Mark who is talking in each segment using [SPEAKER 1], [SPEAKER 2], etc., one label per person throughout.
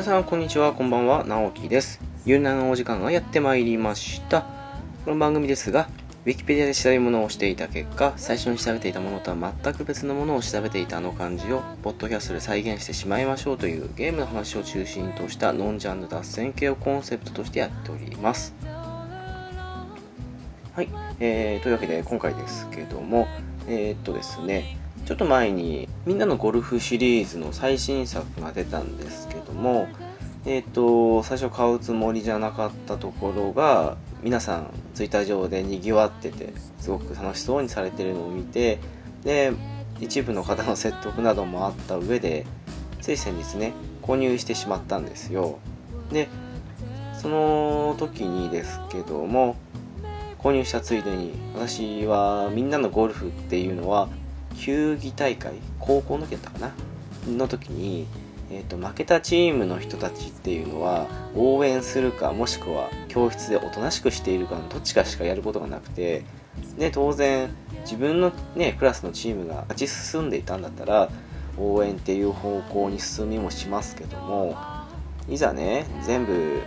[SPEAKER 1] 皆さんこんにちは。こんばんは。直樹です。ゆるなのお時間がやってまいりました。この番組ですがウィキペディアで調べ物をしていた結果最初に調べていたものとは全く別のものを調べていたあの感じをポッドキャストで再現してしまいましょうというゲームの話を中心としたノンジャンル脱線系をコンセプトとしてやっております。はい、えー、というわけで今回ですけどもえー、っとですね。ちょっと前にみんなのゴルフシリーズの最新作が出たんですけどもえっ、と最初買うつもりじゃなかったところが皆さんツイッター上でにぎわっててすごく楽しそうにされてるのを見てで一部の方の説得などもあった上でつい先日ね購入してしまったんですよ。でその時にですけども購入したついでに私はみんなのゴルフっていうのは球技大会高校の時だったかな？の時に、えーと、負けたチームの人たちっていうのは応援するかもしくは教室でおとなしくしているかのどっちかしかやることがなくてで当然自分の、ね、クラスのチームが勝ち進んでいたんだったら応援っていう方向に進みもしますけどもいざね全部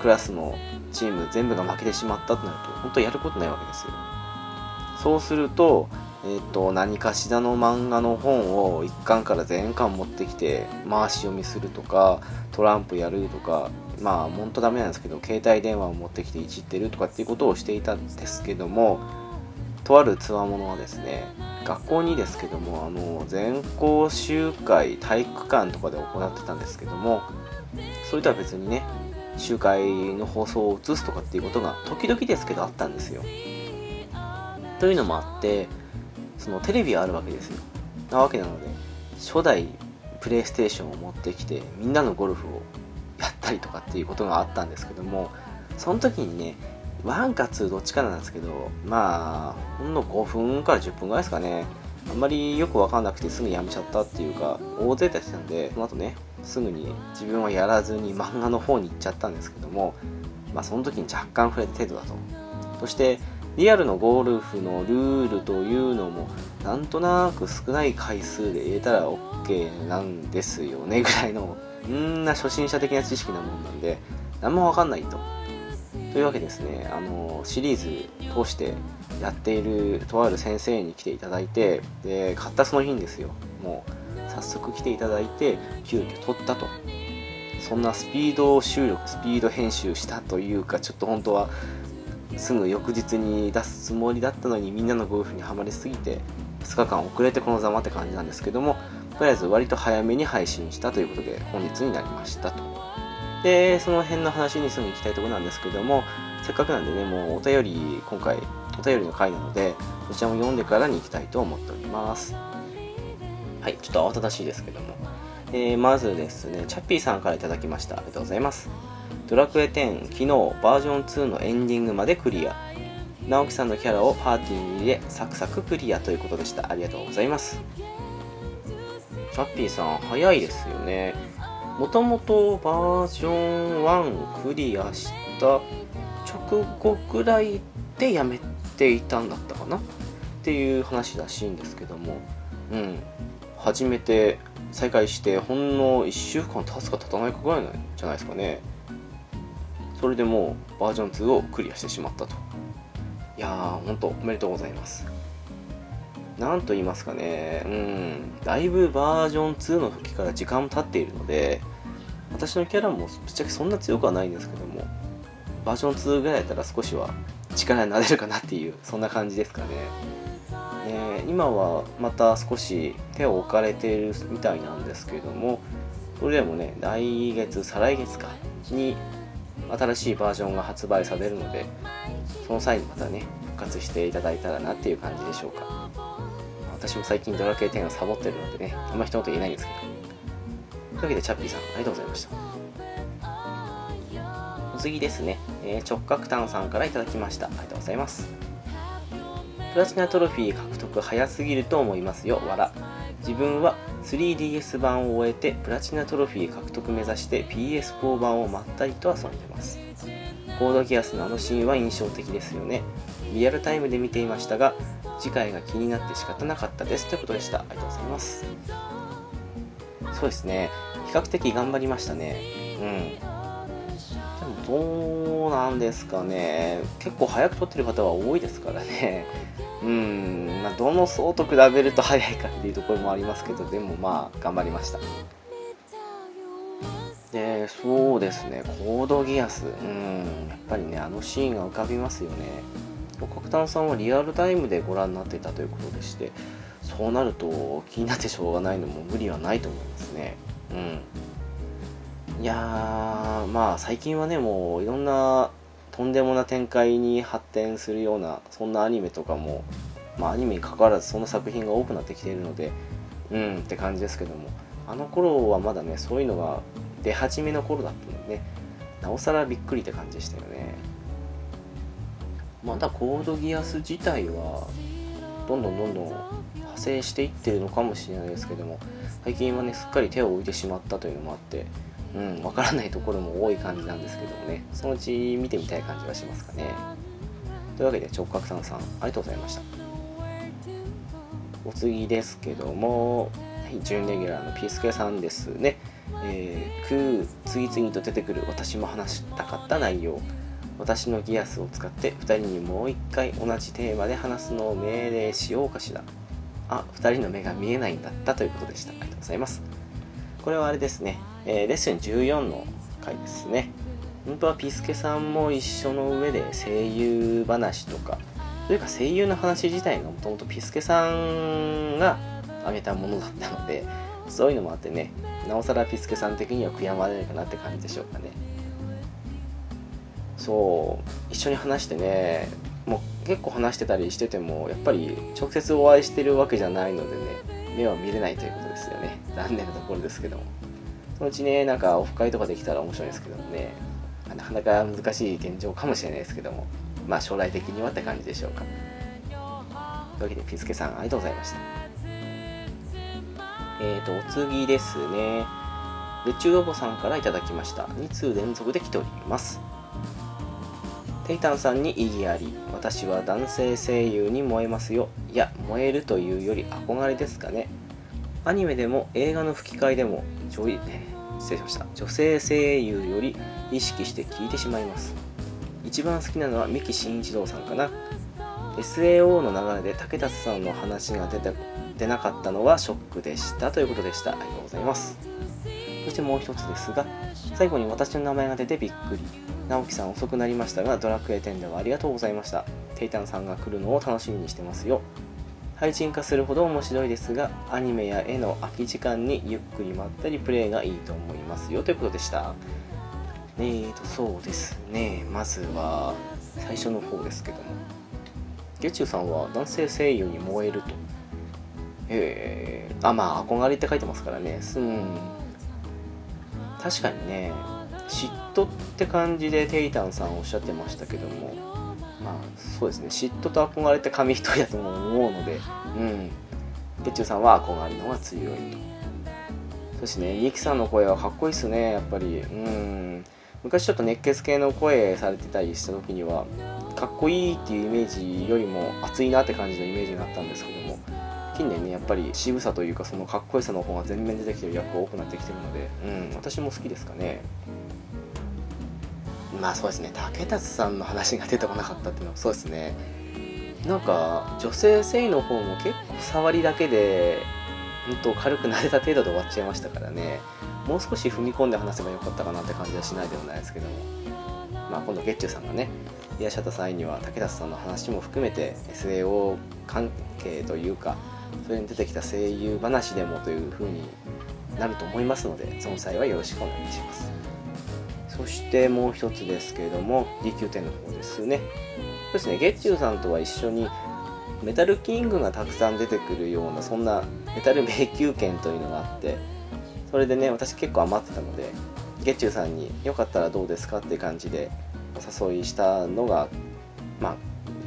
[SPEAKER 1] クラスのチーム全部が負けてしまったとなると本当やることないわけですよ。そうするとえーと、何かしらの漫画の本を1巻から全巻持ってきて回し読みするとかトランプやるとかまあ本当ダメなんですけど携帯電話を持ってきていじってるとかっていうことをしていたんですけどもとあるつわものはですね学校にですけどもあの全校集会体育館とかで行ってたんですけどもそれとは別にね集会の放送を映すとかっていうことが時々ですけどあったんですよ。というのもあってそのテレビがあるわけですよ。なわけなので初代プレイステーションを持ってきてみんなのゴルフをやったりとかっていうことがあったんですけどもその時にね1か2どっちかなんですけどまあほんの5分から10分ぐらいですかね。あんまりよく分かんなくてすぐやめちゃったっていうか大勢たちなんでその後ねすぐに自分はやらずに漫画の方に行っちゃったんですけどもまあその時に若干触れた程度だと。そしてリアルのゴルフのルールというのもなんとなく少ない回数で入れたら OK なんですよねぐらいのんな初心者的な知識なもんなんで何もわかんないと。というわけですねあのシリーズ通してやっているとある先生に来ていただいてで買ったその日にですよもう早速来ていただいて急遽取ったとそんなスピード収録スピード編集したというかちょっと本当はすぐ翌日に出すつもりだったのにみんなのゴルフにはまりすぎて2日間遅れてこのざまって感じなんですけどもとりあえず割と早めに配信したということで本日になりましたと。でその辺の話にすぐ行きたいところなんですけどもせっかくなんでねもうお便り今回お便りの回なのでそちらも読んでからに行きたいと思っております。はいちょっと慌ただしいですけども、えー、まずですねチャッピーさんから頂きました。ありがとうございます。ドラクエ10昨日バージョン2のエンディングまでクリア。直樹さんのキャラをパーティーに入れサクサククリアということでした。ありがとうございます。チャッピーさん早いですよね。もともとバージョン1クリアした直後くらいでやめていたんだったかな？っていう話らしいんですけども。うん。初めて再開してほんの1週間経つか経たないかぐらいじゃないですかね。それでもうバージョン2をクリアしてしまったと。いやーほんとおめでとうございます。なんと言いますかね。うん。だいぶバージョン2の時から時間も経っているので私のキャラもぶっちゃけそんな強くはないんですけどもバージョン2ぐらいだったら少しは力になれるかなっていうそんな感じですかね。ね今はまた少し手を置かれているみたいなんですけどもそれでもね来月再来月かに新しいバージョンが発売されるのでその際にまたね復活していただいたらなっていう感じでしょうか。私も最近ドラクエ10をサボってるのでねあんま一言言えないんですけど。というわけでチャッピーさんありがとうございました。お次ですね、えー、直角炭さんから頂きました。ありがとうございます。プラチナトロフィー獲得早すぎると思いますよ。わら自分は 3DS 版を終えてプラチナトロフィー獲得目指して PS4 版をまったりと遊んでます。コードギアスのあのシーンは印象的ですよね。リアルタイムで見ていましたが次回が気になって仕方なかったです。ということでした。ありがとうございます。そうですね。比較的頑張りましたね。うん。どうなんですかね。結構早く撮ってる方は多いですからね。うん。まあどの層と比べると早いかっていうところもありますけどでもまあ頑張りました。でそうですね。コードギアス。うん。やっぱりねあのシーンが浮かびますよね。角炭さんはリアルタイムでご覧になっていたということでしてそうなると気になってしょうがないのも無理はないと思いますね。うん。いやーまあ最近はねもういろんなとんでもな展開に発展するようなそんなアニメとかもまあアニメに関わらずそんな作品が多くなってきているのでうんって感じですけども。あの頃はまだねそういうのが出始めの頃だったのでねなおさらびっくりって感じでしたよね。まだコードギアス自体はどんどんどんどん派生していってるのかもしれないですけども最近はねすっかり手を置いてしまったというのもあってうんわからないところも多い感じなんですけどもね。そのうち見てみたい感じはしますかね。というわけで直角炭さんありがとうございました。お次ですけども、はい、準レギュラーのピースケさんですね。えー、く次々と出てくる私も話したかった内容。私のギアスを使って2人にもう一回同じテーマで話すのを命令しようかしら。あ2人の目が見えないんだったということでした。ありがとうございます。これはあれですね、えー、レッスン14の回ですね。本当はピスケさんも一緒の上で声優話とかというか声優の話自体がもともとピスケさんが挙げたものだったのでそういうのもあってねなおさらピスケさん的には悔やまれるかなって感じでしょうかね。そう一緒に話してねもう結構話してたりしててもやっぱり直接お会いしてるわけじゃないのでね目は見れないということですよね。残念なところですけども。そのうちねなんかオフ会とかできたら面白いですけどもねなかなか難しい現状かもしれないですけどもまあ将来的にはって感じでしょうかというわけでピスケさんありがとうございましたえーと、お次ですね。別注ロボさんから頂きました。2通連続で来ております。テイタンさんに意義あり、私は男性声優に燃えますよ。いや、燃えるというより憧れですかね。アニメでも映画の吹き替えでも女失礼しました。女性声優より意識して聞いてしまいます。一番好きなのは三木真一郎さんかな。SAO の流れで竹達さんの話が出て出なかったのはショックでしたということでした。ありがとうございます。そしてもう一つですが最後に私の名前が出てびっくり。直樹さん遅くなりましたがドラクエ10ではありがとうございました。テイタンさんが来るのを楽しみにしてますよ。配信化するほど面白いですがアニメや絵の空き時間にゆっくりまったりプレイがいいと思いますよということでした。えーとそうですね。まずは最初の方ですけども。ゲチュさんは男性声優に燃えると。えー、あまあ憧れって書いてますからね。うん。確かにね嫉妬って感じでテイタンさんおっしゃってましたけどもまあそうですね。嫉妬と憧れて紙一重だと思うのでうん。ゲッチュさんは憧れの方が強いと。そしてねニキさんの声はかっこいいっすね。やっぱり。うん。昔ちょっと熱血系の声されてたりした時にはかっこいいっていうイメージよりも熱いなって感じのイメージがあったんですけども近年ねやっぱり渋さというかそのかっこよさの方が全面出てきてる役が多くなってきてるのでうん。私も好きですかね。まあそうですね。竹達さんの話が出てこなかったっていうのはそうですね。なんか女性性の方も結構触りだけで本当軽く撫でた程度で終わっちゃいましたからね。もう少し踏み込んで話せばよかったかなって感じはしないでもないですけども。まあ今度ゲッチュさんがねいらっしゃった際には竹達さんの話も含めて SAO 関係というかそれに出てきた声優話でもという風になると思いますのでその際はよろしくお願いします。そしてもう一つですけれども DQ 点の方ですね。そうですね。月中さんとは一緒にメタルキングがたくさん出てくるようなそんなメタル迷宮券というのがあってそれでね私結構余ってたので月中さんによかったらどうですかって感じでお誘いしたのがまあ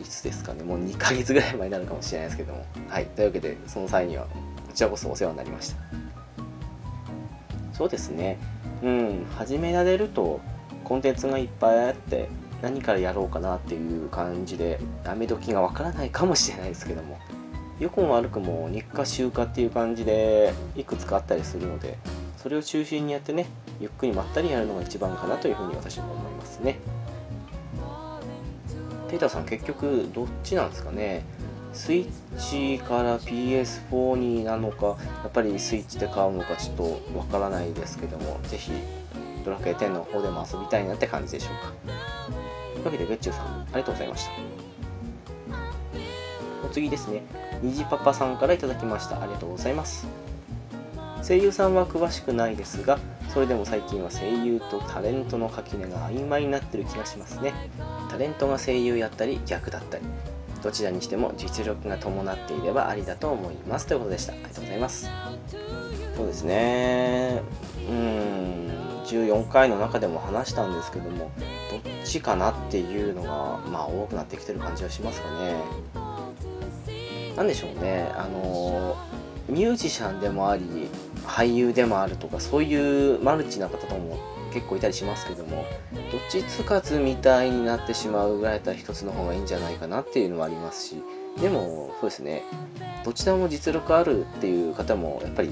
[SPEAKER 1] いつですかね。もう2ヶ月ぐらい前になるかもしれないですけども。はい。というわけでその際にはこちらこそお世話になりました。そうですね。うん始められるとコンテンツがいっぱいあって何からやろうかなっていう感じでやめ時がわからないかもしれないですけども。良くも悪くも日課週課っていう感じでいくつかあったりするのでそれを中心にやってねゆっくりまったりやるのが一番かなというふうに私も思いますね。ペーターさん結局どっちなんですかね？スイッチから PS4 になのかやっぱりスイッチで買うのかちょっとわからないですけどもぜひドラクエ10の方でも遊びたいなって感じでしょうか。というわけでゲッチューさんありがとうございました。お次ですね。虹パパさんから頂きました。ありがとうございます。声優さんは詳しくないですがそれでも最近は声優とタレントの垣根が曖昧になってる気がしますね。タレントが声優やったり逆だったり。どちらにしても実力が伴っていればありだと思います。ということでした。ありがとうございます。そうですね。うん。14回の中でも話したんですけどもどっちかなっていうのがまあ多くなってきてる感じはしますかね。何でしょうね。あのミュージシャンでもあり俳優でもあるとかそういうマルチな方とも結構いたりしますけどもどっちつかずみたいになってしまうぐらいだったら一つの方がいいんじゃないかなっていうのはありますしでもそうですねどちらも実力あるっていう方もやっぱり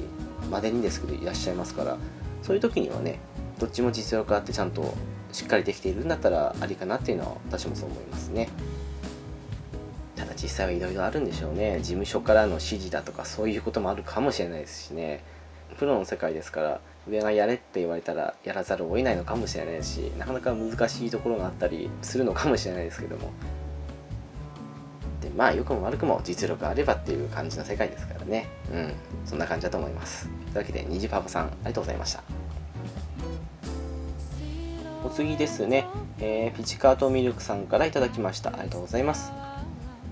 [SPEAKER 1] までにですけどいらっしゃいますからそういう時にはねどっちも実力あってちゃんとしっかりできているんだったらありかなっていうのは私もそう思いますね。ただ実際はいろいろあるんでしょうね。事務所からの指示だとかそういうこともあるかもしれないですしね。プロの世界ですから上がやれって言われたらやらざるを得ないのかもしれないしなかなか難しいところがあったりするのかもしれないですけども。でまあ良くも悪くも実力あればっていう感じの世界ですからね。うん。そんな感じだと思います。というわけで虹パパさんありがとうございました。お次ですね、えー、ピチカートミルクさんから頂きました。ありがとうございます。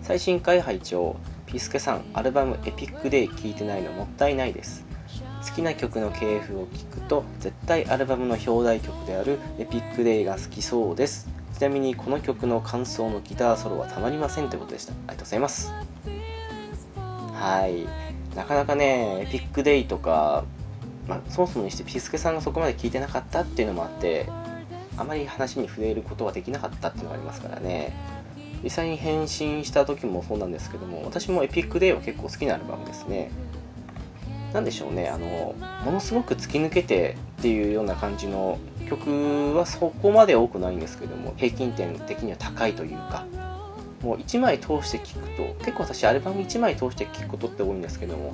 [SPEAKER 1] 最新回拝聴ピスケさんアルバムエピックデイ聴いてないのもったいないです。好きな曲の系譜を聞くと絶対アルバムの表題曲であるエピックデイが好きそうです。ちなみにこの曲の感想のギターソロはたまりませんということでした。ありがとうございます。はい。なかなかねエピックデイとか、まあ、そもそもにしてピスケさんがそこまで聞いてなかったっていうのもあってあまり話に触れることはできなかったっていうのがありますからね。実際に返信した時もそうなんですけども私もエピックデイは結構好きなアルバムですね。何でしょうねあのものすごく突き抜けてっていうような感じの曲はそこまで多くないんですけども平均点的には高いというかもう1枚通して聴くと結構私アルバム1枚通して聴くことって多いんですけども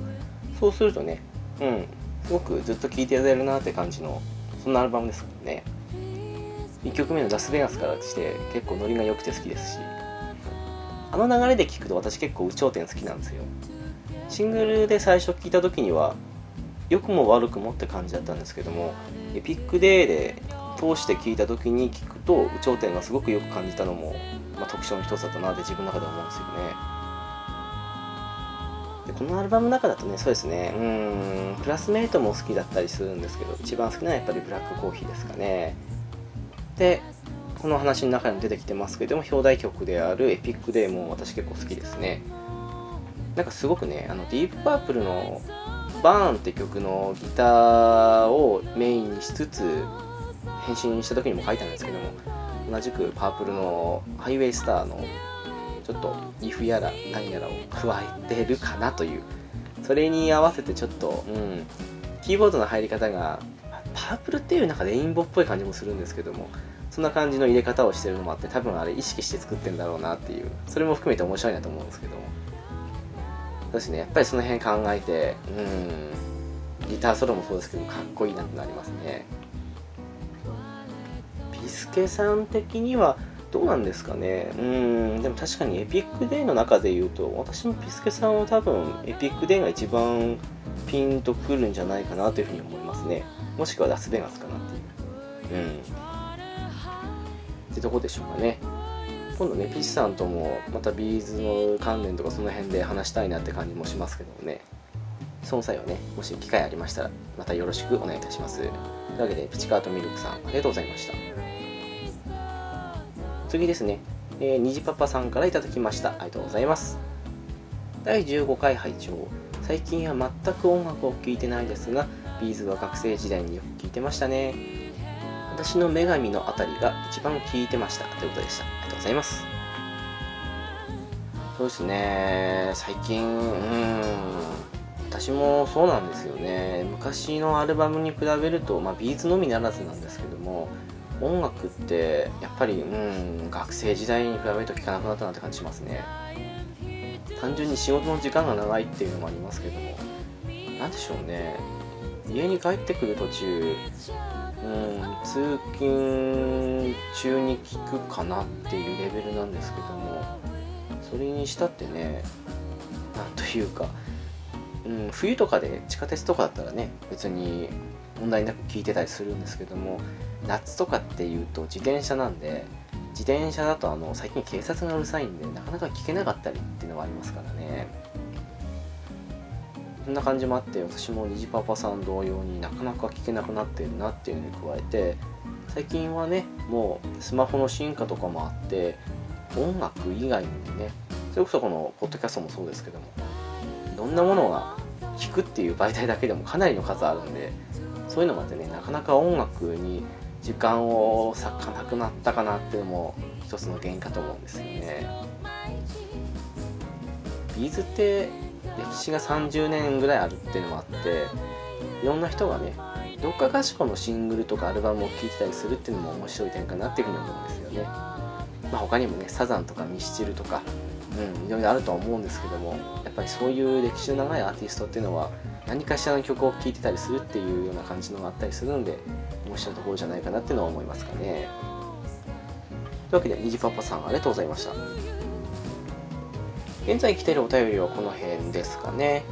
[SPEAKER 1] そうするとねうんすごくずっと聴いてやれるなって感じのそんなアルバムですからね。1曲目のラスベガスからして結構ノリが良くて好きですしあの流れで聴くと私結構有頂天好きなんですよ。シングルで最初聴いた時には良くも悪くもって感じだったんですけどもエピックデーで通して聴いた時に聞くと有頂天がすごくよく感じたのも、まあ、特徴の一つだったなって自分の中で思うんですよね。でこのアルバムの中だとねそうですね。うんクラスメイトも好きだったりするんですけど一番好きなのはやっぱりブラックコーヒーですかね。でこの話の中にも出てきてますけども表題曲であるエピックデーも私結構好きですね。なんかすごくねあのディープパープルのバーンって曲のギターをメインにしつつ変身した時にも書いたんですけども同じくパープルのハイウェイスターのちょっとリフやら何やらを加えてるかなというそれに合わせてちょっと、うん、キーボードの入り方がパープルっていう中でレインボーっぽい感じもするんですけどもそんな感じの入れ方をしてるのもあって多分あれ意識して作ってんだろうなっていうそれも含めて面白いなと思うんですけども。ですね。やっぱりその辺考えてうん。ギターソロもそうですけどかっこいいなってなりますね。ピスケさん的にはどうなんですかね。うん。でも確かにエピックデイの中で言うと私もピスケさんは多分エピックデイが一番ピンとくるんじゃないかなというふうに思いますね。もしくはラスベガスかなっていう。うん。ってとこでしょうかね。今度ねピチさんともまた B'zの関連とかその辺で話したいなって感じもしますけどもね。その際はねもし機会ありましたらまたよろしくお願いいたします。というわけでピチカートミルクさんありがとうございました。次ですね、えー、虹パパさんから頂きました。ありがとうございます。第15回拝聴。最近は全く音楽を聴いてないですが B'zは学生時代によく聴いてましたね。私の女神のあたりが一番聴いてました。ということでした。ありがとうございます。そうですね。最近うん。私もそうなんですよね。昔のアルバムに比べると、まあ、ビーズのみならずなんですけども音楽ってやっぱりうん学生時代に比べると聴かなくなったなって感じしますね。単純に仕事の時間が長いっていうのもありますけども何でしょうね。家に帰ってくる途中うん通勤中に聞くかなっていうレベルなんですけどもそれにしたってねなんというか、うん、冬とかで地下鉄とかだったらね別に問題なく聞いてたりするんですけども夏とかっていうと自転車なんで自転車だとあの最近警察がうるさいんでなかなか聞けなかったりっていうのがありますからね。そんな感じもあって私も虹パパさん同様になかなか聞けなくなってるなっていうのに加えて最近はねもうスマホの進化とかもあって音楽以外にねそれこそこのポッドキャストもそうですけどもいろんなものが聞くっていう媒体だけでもかなりの数あるんでそういうのもあってねなかなか音楽に時間を割かなくなったかなっていうのも一つの原因かと思うんですよね。ビーズって歴史が30年ぐらいあるっていうのもあっていろんな人がねどっかかしこのシングルとかアルバムを聴いてたりするっていうのも面白い点かなっていうふうに思うんですよね、まあ、他にもねサザンとかミスチルとかうんいろいろあるとは思うんですけどもやっぱりそういう歴史の長いアーティストっていうのは何かしらの曲を聴いてたりするっていうような感じのがあったりするので面白いところじゃないかなっていうのは思いますかね。というわけでにじパパさんありがとうございました。現在来ているお便りはこの辺ですかね。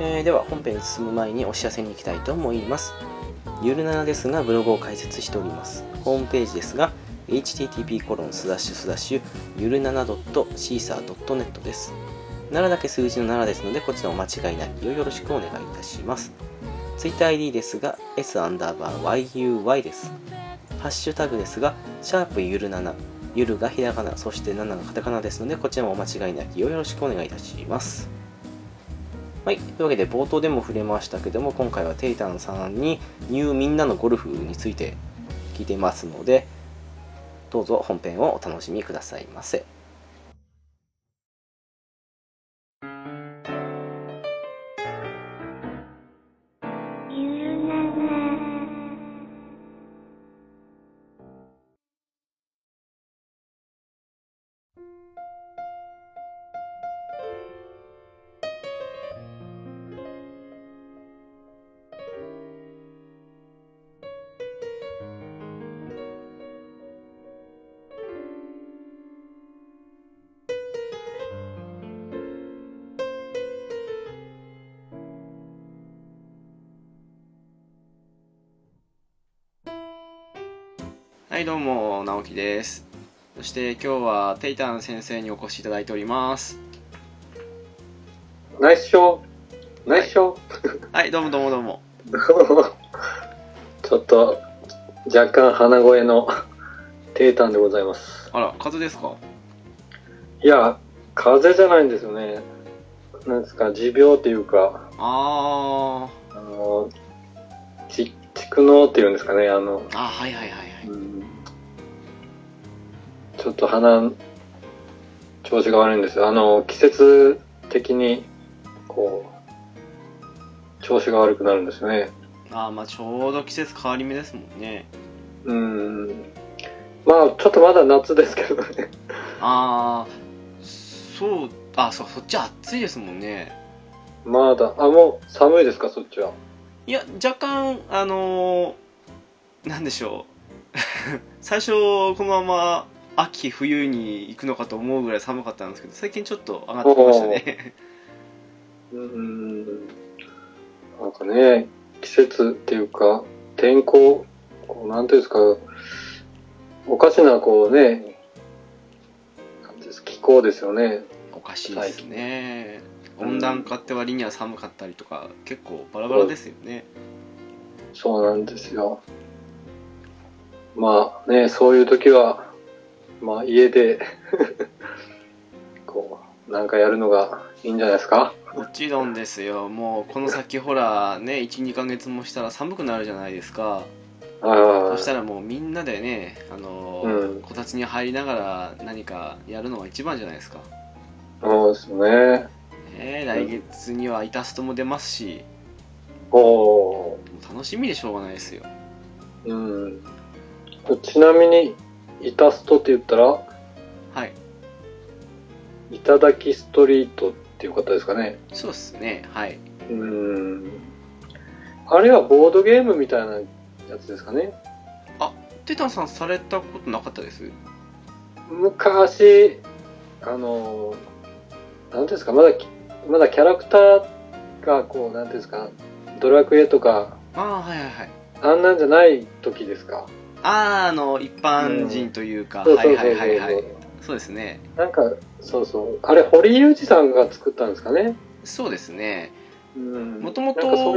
[SPEAKER 1] えー、では本編に進む前にお知らせに行きたいと思います。ゆるななですがブログを開設しております。ホームページですが http コロンスラッシュスラッシュゆるなな .caesar.net です。7だけ数字の7ですのでこちらお間違いなきをよろしくお願いいたします。TwitterID ですが s アンダーバー yuy です。ハッシュタグですがシャープゆる7ゆるがひらがなそして7がカタカナですのでこちらもお間違いなきをよろしくお願いいたしますはい。というわけで、冒頭でも触れましたけども、今回はテイタンさんに、ニューみんなのゴルフについて聞いてますので、どうぞ本編をお楽しみくださいませ。はいどうも直樹です。そして今日はテイタン先生にお越しいただいております。
[SPEAKER 2] ナイスショー。ナイスショー。
[SPEAKER 1] はい。どうもどうもどうも。
[SPEAKER 2] ちょっと若干鼻声のテイタンでございます。
[SPEAKER 1] あら風邪ですか？
[SPEAKER 2] いや風邪じゃないんですよね。なんですか持病っていうか。
[SPEAKER 1] あ
[SPEAKER 2] あのち蓄膿っていうんですかねあの。
[SPEAKER 1] ーあはいはいはい
[SPEAKER 2] ちょっと鼻、調子が悪いんですよ。あの、季節的に、こう、調子が悪くなるんですよね。
[SPEAKER 1] あーまあちょうど季節変わり目ですもんね
[SPEAKER 2] うん。まあ、ちょっとまだ夏ですけどね。
[SPEAKER 1] ああそうあそうそっち暑いですもんね
[SPEAKER 2] まだ、あ、もう寒いですか、そっちは？
[SPEAKER 1] いや若干あのーなんでしょう 最初このまま秋冬に行くのかと思うぐらい寒かったんですけど最近ちょっと上がってきましたね
[SPEAKER 2] うん。なんかね、季節っていうか、天候、こうなんていうんですか、おかしな、こうね、気候ですよね。
[SPEAKER 1] おかしいですね温暖化って割には寒かったりとか結構バラバラですよね
[SPEAKER 2] そうなんですよ。まあね、そういう時は、まあ家で、こう、なんかやるのがいいんじゃないですか？
[SPEAKER 1] もちろんですよ。もうこの先ほらね12ヶ月もしたら寒くなるじゃないですか。
[SPEAKER 2] あ
[SPEAKER 1] そしたらもうみんなでねあの、
[SPEAKER 2] うん。
[SPEAKER 1] こたつに入りながら何かやるのが一番じゃないですか、
[SPEAKER 2] あ、そうですね。
[SPEAKER 1] えね来月にはイタストも出ますし。
[SPEAKER 2] おお
[SPEAKER 1] 楽しみでしょうがないですよ。
[SPEAKER 2] ー。うん。ちなみに、イタストって言ったら、
[SPEAKER 1] はい
[SPEAKER 2] いただきストリートっていう方ですかね。
[SPEAKER 1] そうですねはい
[SPEAKER 2] うん。あれはボードゲームみたいなやつですかね。
[SPEAKER 1] テタンさんされたことなかったです？
[SPEAKER 2] 昔、あの、なんていうんですか、まだき、まだキャラクターが、こう、なんていうんですか、ドラクエとか、
[SPEAKER 1] ああはいはいはい
[SPEAKER 2] あんなんじゃない時ですか。
[SPEAKER 1] あああの一般人というか、
[SPEAKER 2] そう
[SPEAKER 1] はいは。いはいはいそうですね
[SPEAKER 2] なんか、そうそう。あれ、堀井裕二さんが作ったんですかね。
[SPEAKER 1] そうですね
[SPEAKER 2] うん。
[SPEAKER 1] もともと
[SPEAKER 2] なんかそ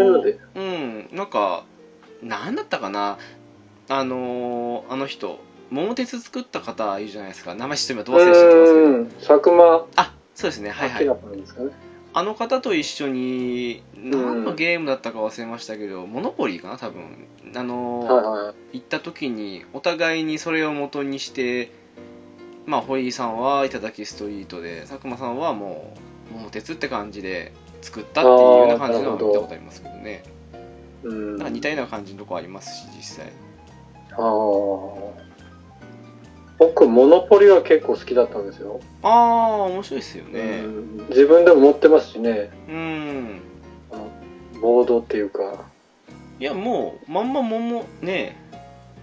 [SPEAKER 2] う
[SPEAKER 1] んなんかなんだったかなあのーあの人桃鉄作った方いるじゃないですか名前知って今どう忘れしちゃってますけど
[SPEAKER 2] うん。佐久間
[SPEAKER 1] あそうですねはいはい
[SPEAKER 2] ね。
[SPEAKER 1] あの方と一緒に何のゲームだったか忘れましたけど、モノポリーかな多分あのー
[SPEAKER 2] はいはい。
[SPEAKER 1] 行った時にお互いにそれを元にしてまあ堀井さんは頂きストリートで佐久間さんはもう桃鉄って感じで作ったっていうような感じのを見たことありますけどね
[SPEAKER 2] うん。
[SPEAKER 1] なんか似たような感じのとこありますし実際
[SPEAKER 2] ああ。僕、モノポリは結構好きだったんですよ。
[SPEAKER 1] ああ面白いですよね
[SPEAKER 2] うん自分でも持ってますしね。
[SPEAKER 1] うん
[SPEAKER 2] ボードっていうか。
[SPEAKER 1] いやもうまんま桃ね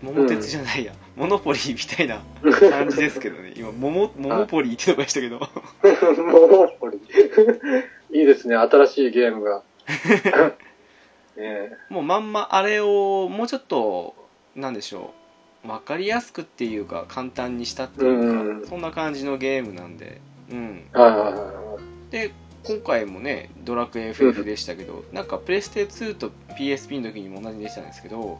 [SPEAKER 1] 桃鉄じゃないや、モノポリーみたいな 感じですけどね今桃桃ポリーってとこでしたけど
[SPEAKER 2] モノポリ。いいですね、新しいゲームが。ね
[SPEAKER 1] もうまんまあれをもうちょっとなんでしょう分かりやすくっていうか簡単にしたっていうか、
[SPEAKER 2] うん。
[SPEAKER 1] そんな感じのゲームなんで。うん。で今回もねドラクエ FF でしたけど、なんかプレステ2と PSP の時にも同じでしたんですけど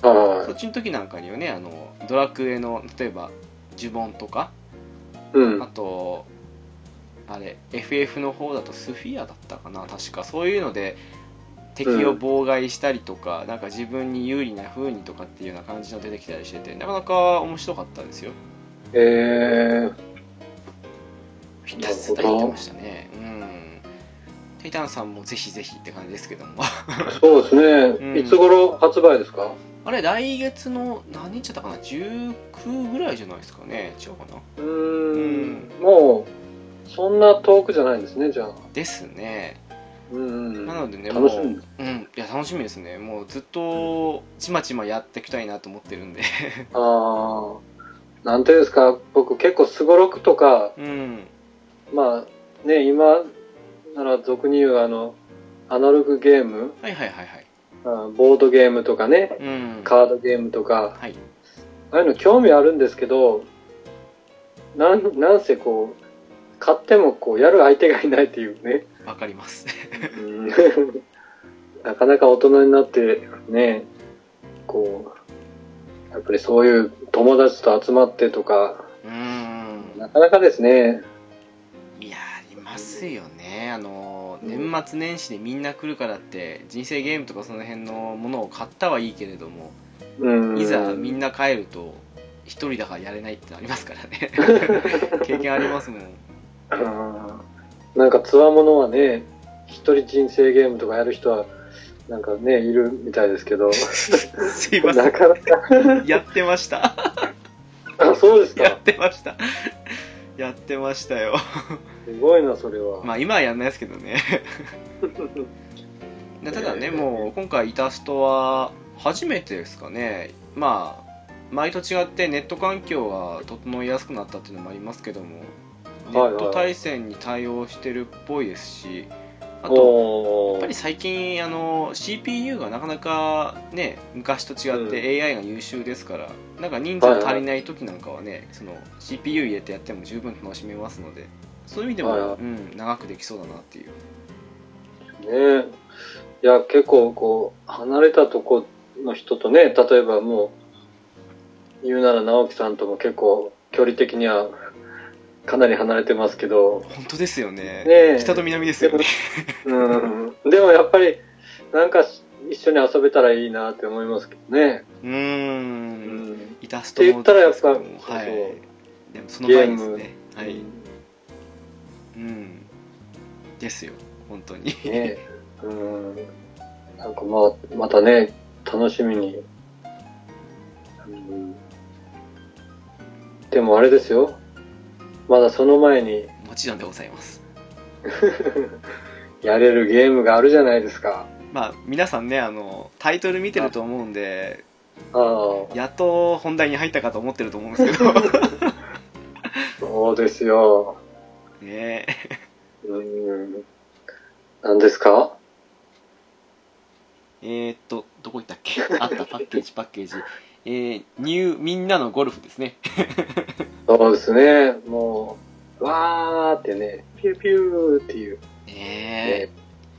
[SPEAKER 1] そっちの時なんかにはねあのドラクエの例えば呪文とか
[SPEAKER 2] うん。
[SPEAKER 1] あ。とあれ FF の方だとスフィアだったかな確か。そういうので敵を妨害したりとか、なんか自分に有利な風にとかっていうような感じの出てきたりしててなかなか面白かったですよ。
[SPEAKER 2] えー、
[SPEAKER 1] ひたすら言ってましたね。うん。テイタンさんもぜひぜひって感じですけども。
[SPEAKER 2] そうですね、
[SPEAKER 1] うん。
[SPEAKER 2] いつ頃発売ですか？
[SPEAKER 1] あれ来月の何日だったかな？19ぐらいじゃないですかね。違うかな？
[SPEAKER 2] うーん、もう、そんな遠くじゃないんですね、じゃあ。
[SPEAKER 1] ですね。
[SPEAKER 2] うん。
[SPEAKER 1] なのでね
[SPEAKER 2] 楽しみ。
[SPEAKER 1] もううん。いや楽しみですね。もうずっとちまちまやっていきたいなと思ってるんで。
[SPEAKER 2] ああ、なんていうんですか、僕結構すごろくとか、
[SPEAKER 1] うん。
[SPEAKER 2] まあね、今なら俗に言うあの、アナログゲーム、
[SPEAKER 1] はいはいはいはい。
[SPEAKER 2] あボードゲームとかね、
[SPEAKER 1] うん。
[SPEAKER 2] カードゲームとか、
[SPEAKER 1] はい。
[SPEAKER 2] ああいうの興味あるんですけど、なん、なんせこう、買ってもこう、やる相手がいないっていうね。
[SPEAKER 1] わかります
[SPEAKER 2] うん なかなか大人になってね、こう、やっぱりそういう友達と集まってとか、
[SPEAKER 1] うん
[SPEAKER 2] なかなかですね。
[SPEAKER 1] いやありますよねあの年末年始でみんな来るからって人生ゲームとかその辺のものを買ったはいいけれども
[SPEAKER 2] うん。
[SPEAKER 1] いざみんな帰ると一人だからやれないってのありますからね 経験ありますもん
[SPEAKER 2] なんかつわものはね、一人人生ゲームとかやる人は、なんかね、いるみたいですけど、
[SPEAKER 1] すいませ
[SPEAKER 2] なんかなか、
[SPEAKER 1] やってました。
[SPEAKER 2] あ、そうですか。
[SPEAKER 1] やっ。てました。やってましたよ。
[SPEAKER 2] すごいな、それは。
[SPEAKER 1] まあ今はやんないですけどね。でただねもう今回イタストは初めてですかね。まあ前と違ってネット環境が整いやすくなったっていうのもありますけどもネ
[SPEAKER 2] はいはい。
[SPEAKER 1] ット対戦に対応してるっぽいですしあと
[SPEAKER 2] お
[SPEAKER 1] やっぱり最近あの CPU がなかなかね昔と違って AI が優秀ですから、なんか人数が足りない時なんかはね、その CPU 入れてやっても十分楽しめますのでそういう意味でも、
[SPEAKER 2] はいはい。
[SPEAKER 1] うん、長くできそうだなっていう。
[SPEAKER 2] ねいや、結構こう、離れたとこの人とね、例えばもう、言うなら直樹さんとも結構距離的にはかなり離れてますけど、
[SPEAKER 1] 本当ですよね。
[SPEAKER 2] ねえ。
[SPEAKER 1] 北と南ですよね。
[SPEAKER 2] うん。でもやっぱり、なんか一緒に遊べたらいいなって思いますけどね。
[SPEAKER 1] う
[SPEAKER 2] んん。
[SPEAKER 1] イタスト
[SPEAKER 2] って言ったらやっぱ
[SPEAKER 1] はいでもその前ですね。はい。うん。ですよ。本当に。
[SPEAKER 2] ねうん。なんかまあ、またね、楽しみに。うん、でもあれですよ。まだその前に。
[SPEAKER 1] もちろんでございます。
[SPEAKER 2] やれるゲームがあるじゃないですか。
[SPEAKER 1] まあ皆さんねあのタイトル見てると思うんで
[SPEAKER 2] ああ、
[SPEAKER 1] やっと本題に入ったかと思ってると思うんですけど。
[SPEAKER 2] そうですよ。
[SPEAKER 1] ね。
[SPEAKER 2] うん。何ですか？
[SPEAKER 1] えー、っとどこ行ったっけ？あったパッケージパッケージえー、ニューみんなのゴルフですね
[SPEAKER 2] そうですね。もう、わーってね、ピューピューっていう。
[SPEAKER 1] ねえ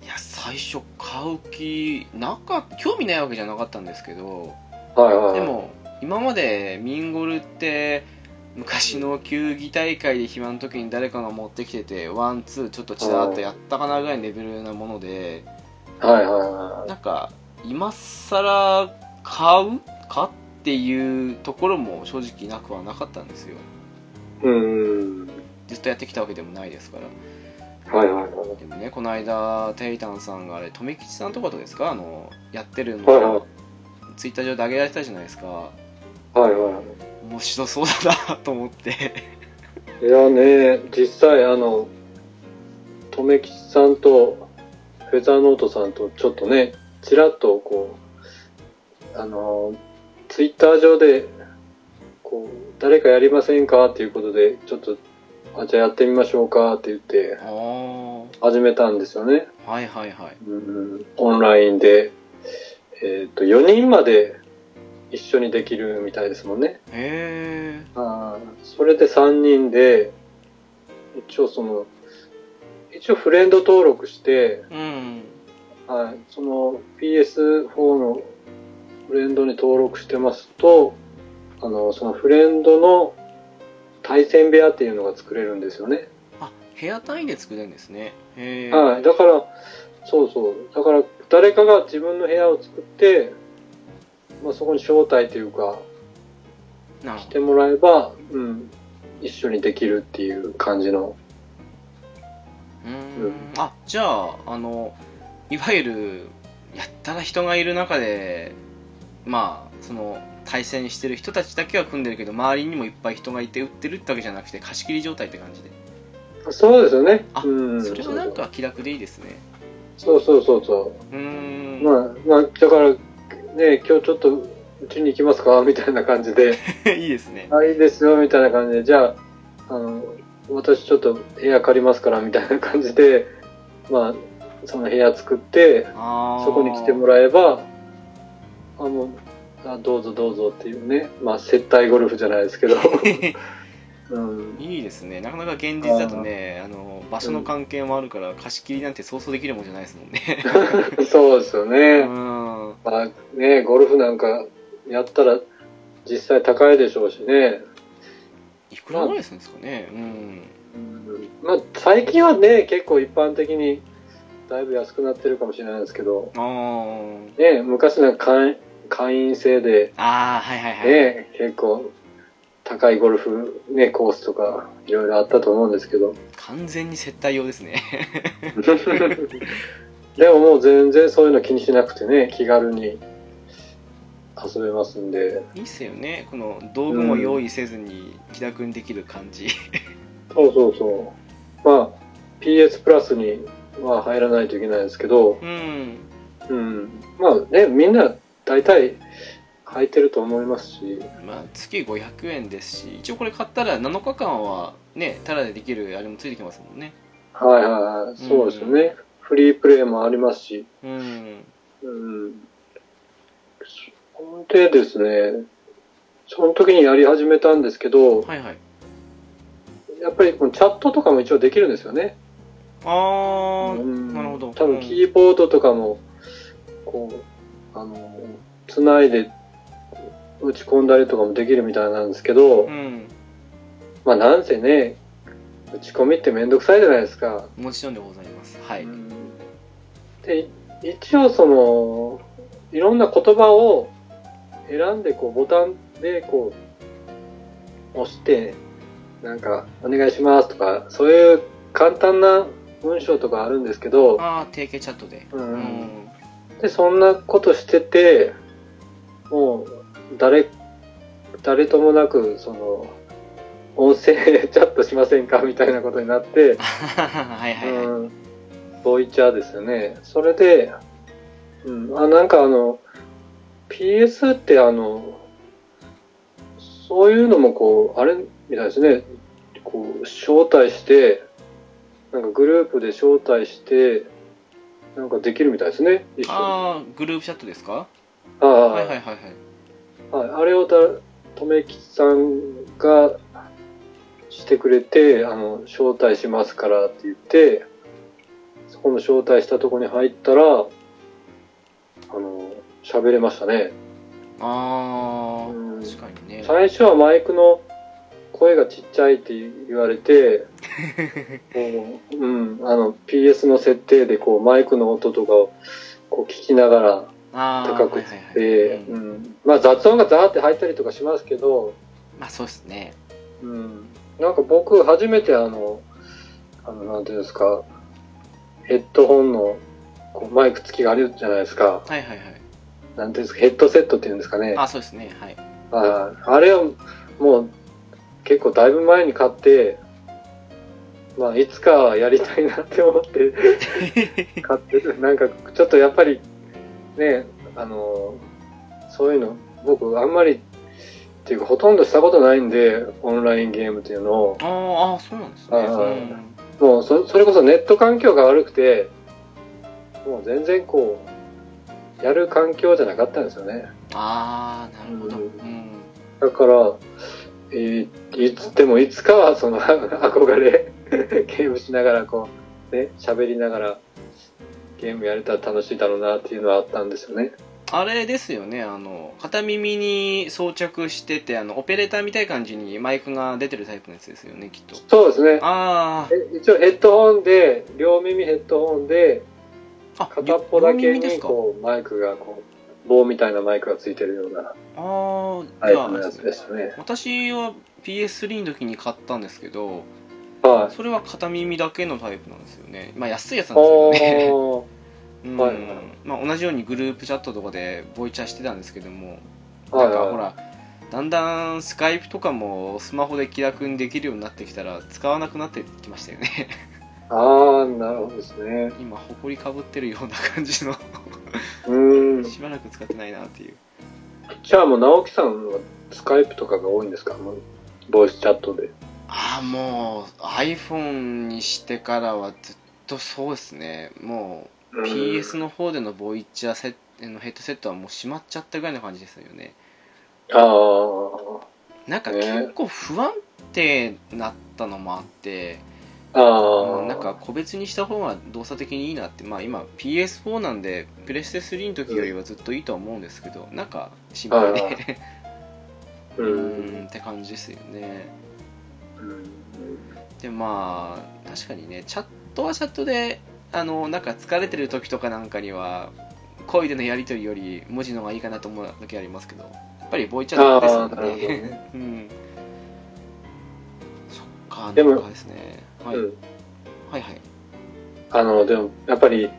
[SPEAKER 1] いや最初買う気なか興味ないわけじゃなかったんですけど
[SPEAKER 2] はいはい。
[SPEAKER 1] で、も今までミンゴルって昔の球技大会で暇の時に誰かが持ってきててワンツーちょっとちらっとやったかなぐらいのレベルなもので
[SPEAKER 2] はいはいは
[SPEAKER 1] なんか今更買う？かっていうところも正直なくはなかったんですよ
[SPEAKER 2] い。うん。
[SPEAKER 1] ずっとやってきたわけでもないですから
[SPEAKER 2] はいはいはい。
[SPEAKER 1] でもねこの間テイタンさんがあれ留吉さんとかとですか？あのやってるの
[SPEAKER 2] はいはい
[SPEAKER 1] ツイッター上で上げられてたじゃないですか
[SPEAKER 2] はいは
[SPEAKER 1] 面白そうだなと思って
[SPEAKER 2] い。いやね、実際あの、とめきちさんとフェザーノートさんとちょっとね、ちらっとこう、あの、ツイッター上で、こう、誰かやりませんかっていうことで、ちょっと、あ、じゃあやってみましょうかって言って始めたんですよね。
[SPEAKER 1] はいはいはい。
[SPEAKER 2] うん。オンラインで、えっ、と、4人まで一緒にできるみたいですもんね。
[SPEAKER 1] へえ
[SPEAKER 2] それで3人で、一応その、一応フレンド登録して、
[SPEAKER 1] うん。
[SPEAKER 2] はい、その PS4 のフレンドに登録してますと、あの、そのフレンドの対戦部屋っていうのが作れるんですよね。
[SPEAKER 1] あ部屋単位で作れるんですね
[SPEAKER 2] はい。だから、そうそう。だから、誰かが自分の部屋を作って、まあ、そこに招待というか、してもらえば、うん、一緒にできるっていう感じの。
[SPEAKER 1] どうーんあじゃああのいわゆるやったら人がいる中でまあその対戦してる人たちだけは組んでるけど周りにもいっぱい人がいて売ってるってわけじゃなくて貸し切り状態って感じで。
[SPEAKER 2] そうですよね。
[SPEAKER 1] あ
[SPEAKER 2] うん、
[SPEAKER 1] それはなんか気楽でいいですね。
[SPEAKER 2] そうそうそうそう
[SPEAKER 1] ーん
[SPEAKER 2] う。まあ、まあ、だから、ね、今日ちょっとうちに行きますかみたいな感じで、
[SPEAKER 1] いいですね。
[SPEAKER 2] あ、いいですよ、みたいな感じで、じゃあ、あの、私ちょっと部屋借りますから、みたいな感じで、まあ、その部屋作って、そこに来てもらえば、あの、あどうぞどうぞっていうね、まあ、接待ゴルフじゃないですけど、うん、
[SPEAKER 1] いいですね。なかなか現実だとねあの場所の関係もあるから貸し切りなんてそうそうできるもんじゃないですもんね。
[SPEAKER 2] そうですよ
[SPEAKER 1] う
[SPEAKER 2] ね。
[SPEAKER 1] ん。
[SPEAKER 2] まあね、ゴルフなんかやったら実際高いでしょうしね。
[SPEAKER 1] いくらぐらいするんですかね。うん。
[SPEAKER 2] まあ、最近はね、結構一般的にだいぶ安くなってるかもしれないですけど、ね、昔なんか会会員制で、
[SPEAKER 1] あーはいはいはい、
[SPEAKER 2] ね、結構高いゴルフ、ね、コースとかいろいろあったと思うんですけど、
[SPEAKER 1] 完全に接待用ですね。
[SPEAKER 2] でももう全然そういうの気にしなくてね、気軽に遊べますんで、
[SPEAKER 1] いいっすよね。この道具も用意せずに気楽にできる感じ、
[SPEAKER 2] そうそうそう。まあ、PS プラスには入らないといけないですけど、
[SPEAKER 1] うん。
[SPEAKER 2] うん。まあね、みんな大体入ってると思いますし、
[SPEAKER 1] まあ月500円ですし一応これ買ったら7日間はねタダでできるあれもついてきますもんね。
[SPEAKER 2] はいはいはい、そうですよね。フリープレイもありますし、
[SPEAKER 1] うん。
[SPEAKER 2] うん。でですね、その時にやり始めたんですけど、
[SPEAKER 1] はいはい。
[SPEAKER 2] やっぱりこのチャットとかも一応できるんですよね。
[SPEAKER 1] ああ、
[SPEAKER 2] うん
[SPEAKER 1] なるほど。
[SPEAKER 2] 多分キーボードとかも、こう、あの、つないで打ち込んだりとかもできるみたいなんですけど、
[SPEAKER 1] うん
[SPEAKER 2] まあなんせね、打ち込みってめんどくさいじゃないですか。
[SPEAKER 1] もちろんでございます。はい、
[SPEAKER 2] うん。で、一応その、いろんな言葉を選んでこうボタンでこう押して、なんかお願いしますとか、そういう簡単な文章とかあるんですけど、
[SPEAKER 1] ああ、提携チャットで。
[SPEAKER 2] うん
[SPEAKER 1] うん
[SPEAKER 2] で、そんなことしてて、もう、誰、誰ともなく、その、音声チャットしませんか？みたいなことになって、
[SPEAKER 1] はいはいはい。
[SPEAKER 2] うん、ボイチャーですよね。それで、うん、あ、なんかあの、PS ってあの、そういうのもこう、あれみたいですね。こう、招待して、なんかグループで招待して、なんかできるみたいですね。一緒に。
[SPEAKER 1] ああ、グループチャットですか？
[SPEAKER 2] ああ
[SPEAKER 1] はいはいはいはい。
[SPEAKER 2] はい、あれをた、とめきさんがしてくれて、あの、招待しますからって言って、そこの招待したとこに入ったら、あの、喋れましたね。
[SPEAKER 1] ああ、
[SPEAKER 2] うん
[SPEAKER 1] 確かにね。
[SPEAKER 2] 最初はマイクの声がちっちゃいって言われて、もううん、あの、PS の設定でこう、マイクの音とかをこう聞きながら、高く
[SPEAKER 1] はいはいはい
[SPEAKER 2] で、
[SPEAKER 1] うん
[SPEAKER 2] うん、まあ雑音がザーって入ったりとかしますけど、
[SPEAKER 1] まあそうですね。
[SPEAKER 2] うん、なんか僕初めてあの、あの、なんていうんですか、ヘッドホンのこうマイク付きがあるじゃないですか。
[SPEAKER 1] はいはいはい。
[SPEAKER 2] なんていうんですか、ヘッドセットっていうんですかね。
[SPEAKER 1] あそうですね。はい。
[SPEAKER 2] ああれをもう結構だいぶ前に買って、まあいつかはやりたいなって思って 買って、なんかちょっとやっぱりね、あの、そういうの僕あんまりっていうかほとんどしたことないんで、オンラインゲームっていうのを。
[SPEAKER 1] あーあー、そうなんですね。うん
[SPEAKER 2] もうそそれこそネット環境が悪くて、もう全然こう、やる環境じゃなかったんですよね。
[SPEAKER 1] ああ、なるほど。
[SPEAKER 2] う
[SPEAKER 1] うんん。
[SPEAKER 2] だから、えーいつでもいつかはその 憧れ、ゲームしながらこう、ね、喋りながらゲームやれたら楽しいだろうなっていうのはあったんですよね。
[SPEAKER 1] あれですよね、あの、片耳に装着してて、あの、オペレーターみたいな感じにマイクが出てるタイプのやつですよね、きっと。
[SPEAKER 2] そうですね。
[SPEAKER 1] あ
[SPEAKER 2] え一応ヘッドホンで、両耳ヘッドホンで、
[SPEAKER 1] あ、あ、
[SPEAKER 2] 片っぽだけにこうマイクがこう、棒みたいなマイクがついてるような
[SPEAKER 1] ああ、
[SPEAKER 2] タイプのやつでしたね。
[SPEAKER 1] 私は PS3 の時に買ったんですけど、
[SPEAKER 2] はい。
[SPEAKER 1] それは片耳だけのタイプなんですよね。まあ安いやつなんですけどね。
[SPEAKER 2] お
[SPEAKER 1] うんまあ同じようにグループチャットとかでボイチャしてたんですけども、
[SPEAKER 2] ーはい
[SPEAKER 1] なんかほ
[SPEAKER 2] は
[SPEAKER 1] ら、だんだんスカイプとかもスマホで気楽にできるようになってきたら使わなくなってきましたよね。
[SPEAKER 2] い。ああ、なるほどですね。
[SPEAKER 1] 今、ほこりかぶってるような感じの、
[SPEAKER 2] うーん。
[SPEAKER 1] しばらく使ってないなっていう。
[SPEAKER 2] じゃあもう直樹さんはスカイプとかが多いんですか？ボイスチャットで。
[SPEAKER 1] ああ、もう iPhone にしてからはずっとそうですね。もう PS の方でのボイチャセッのヘッドセットはもう閉まっちゃったぐらいの感じですよね。
[SPEAKER 2] ああ。
[SPEAKER 1] なんか
[SPEAKER 2] ね
[SPEAKER 1] 結構不安定になったのもあって、
[SPEAKER 2] ああ。
[SPEAKER 1] なんか個別にした方が動作的にいいなって、まあ今 PS4 なんでプレステ3の時よりはずっといいとは思うんですけど、なんか心配で、
[SPEAKER 2] う。
[SPEAKER 1] うん。ーんって感じですよね。
[SPEAKER 2] うん
[SPEAKER 1] でまあ確かにねチャットはチャットであのなんか疲れてる時とかなんかには声でのやり取りより文字の方がいいかなと思う時ありますけどやっぱりボイチャットですもんね
[SPEAKER 2] ね。
[SPEAKER 1] うん。そっか
[SPEAKER 2] でも
[SPEAKER 1] ですねはい、
[SPEAKER 2] うん。
[SPEAKER 1] はいはい。
[SPEAKER 2] あの、でも、やっぱり、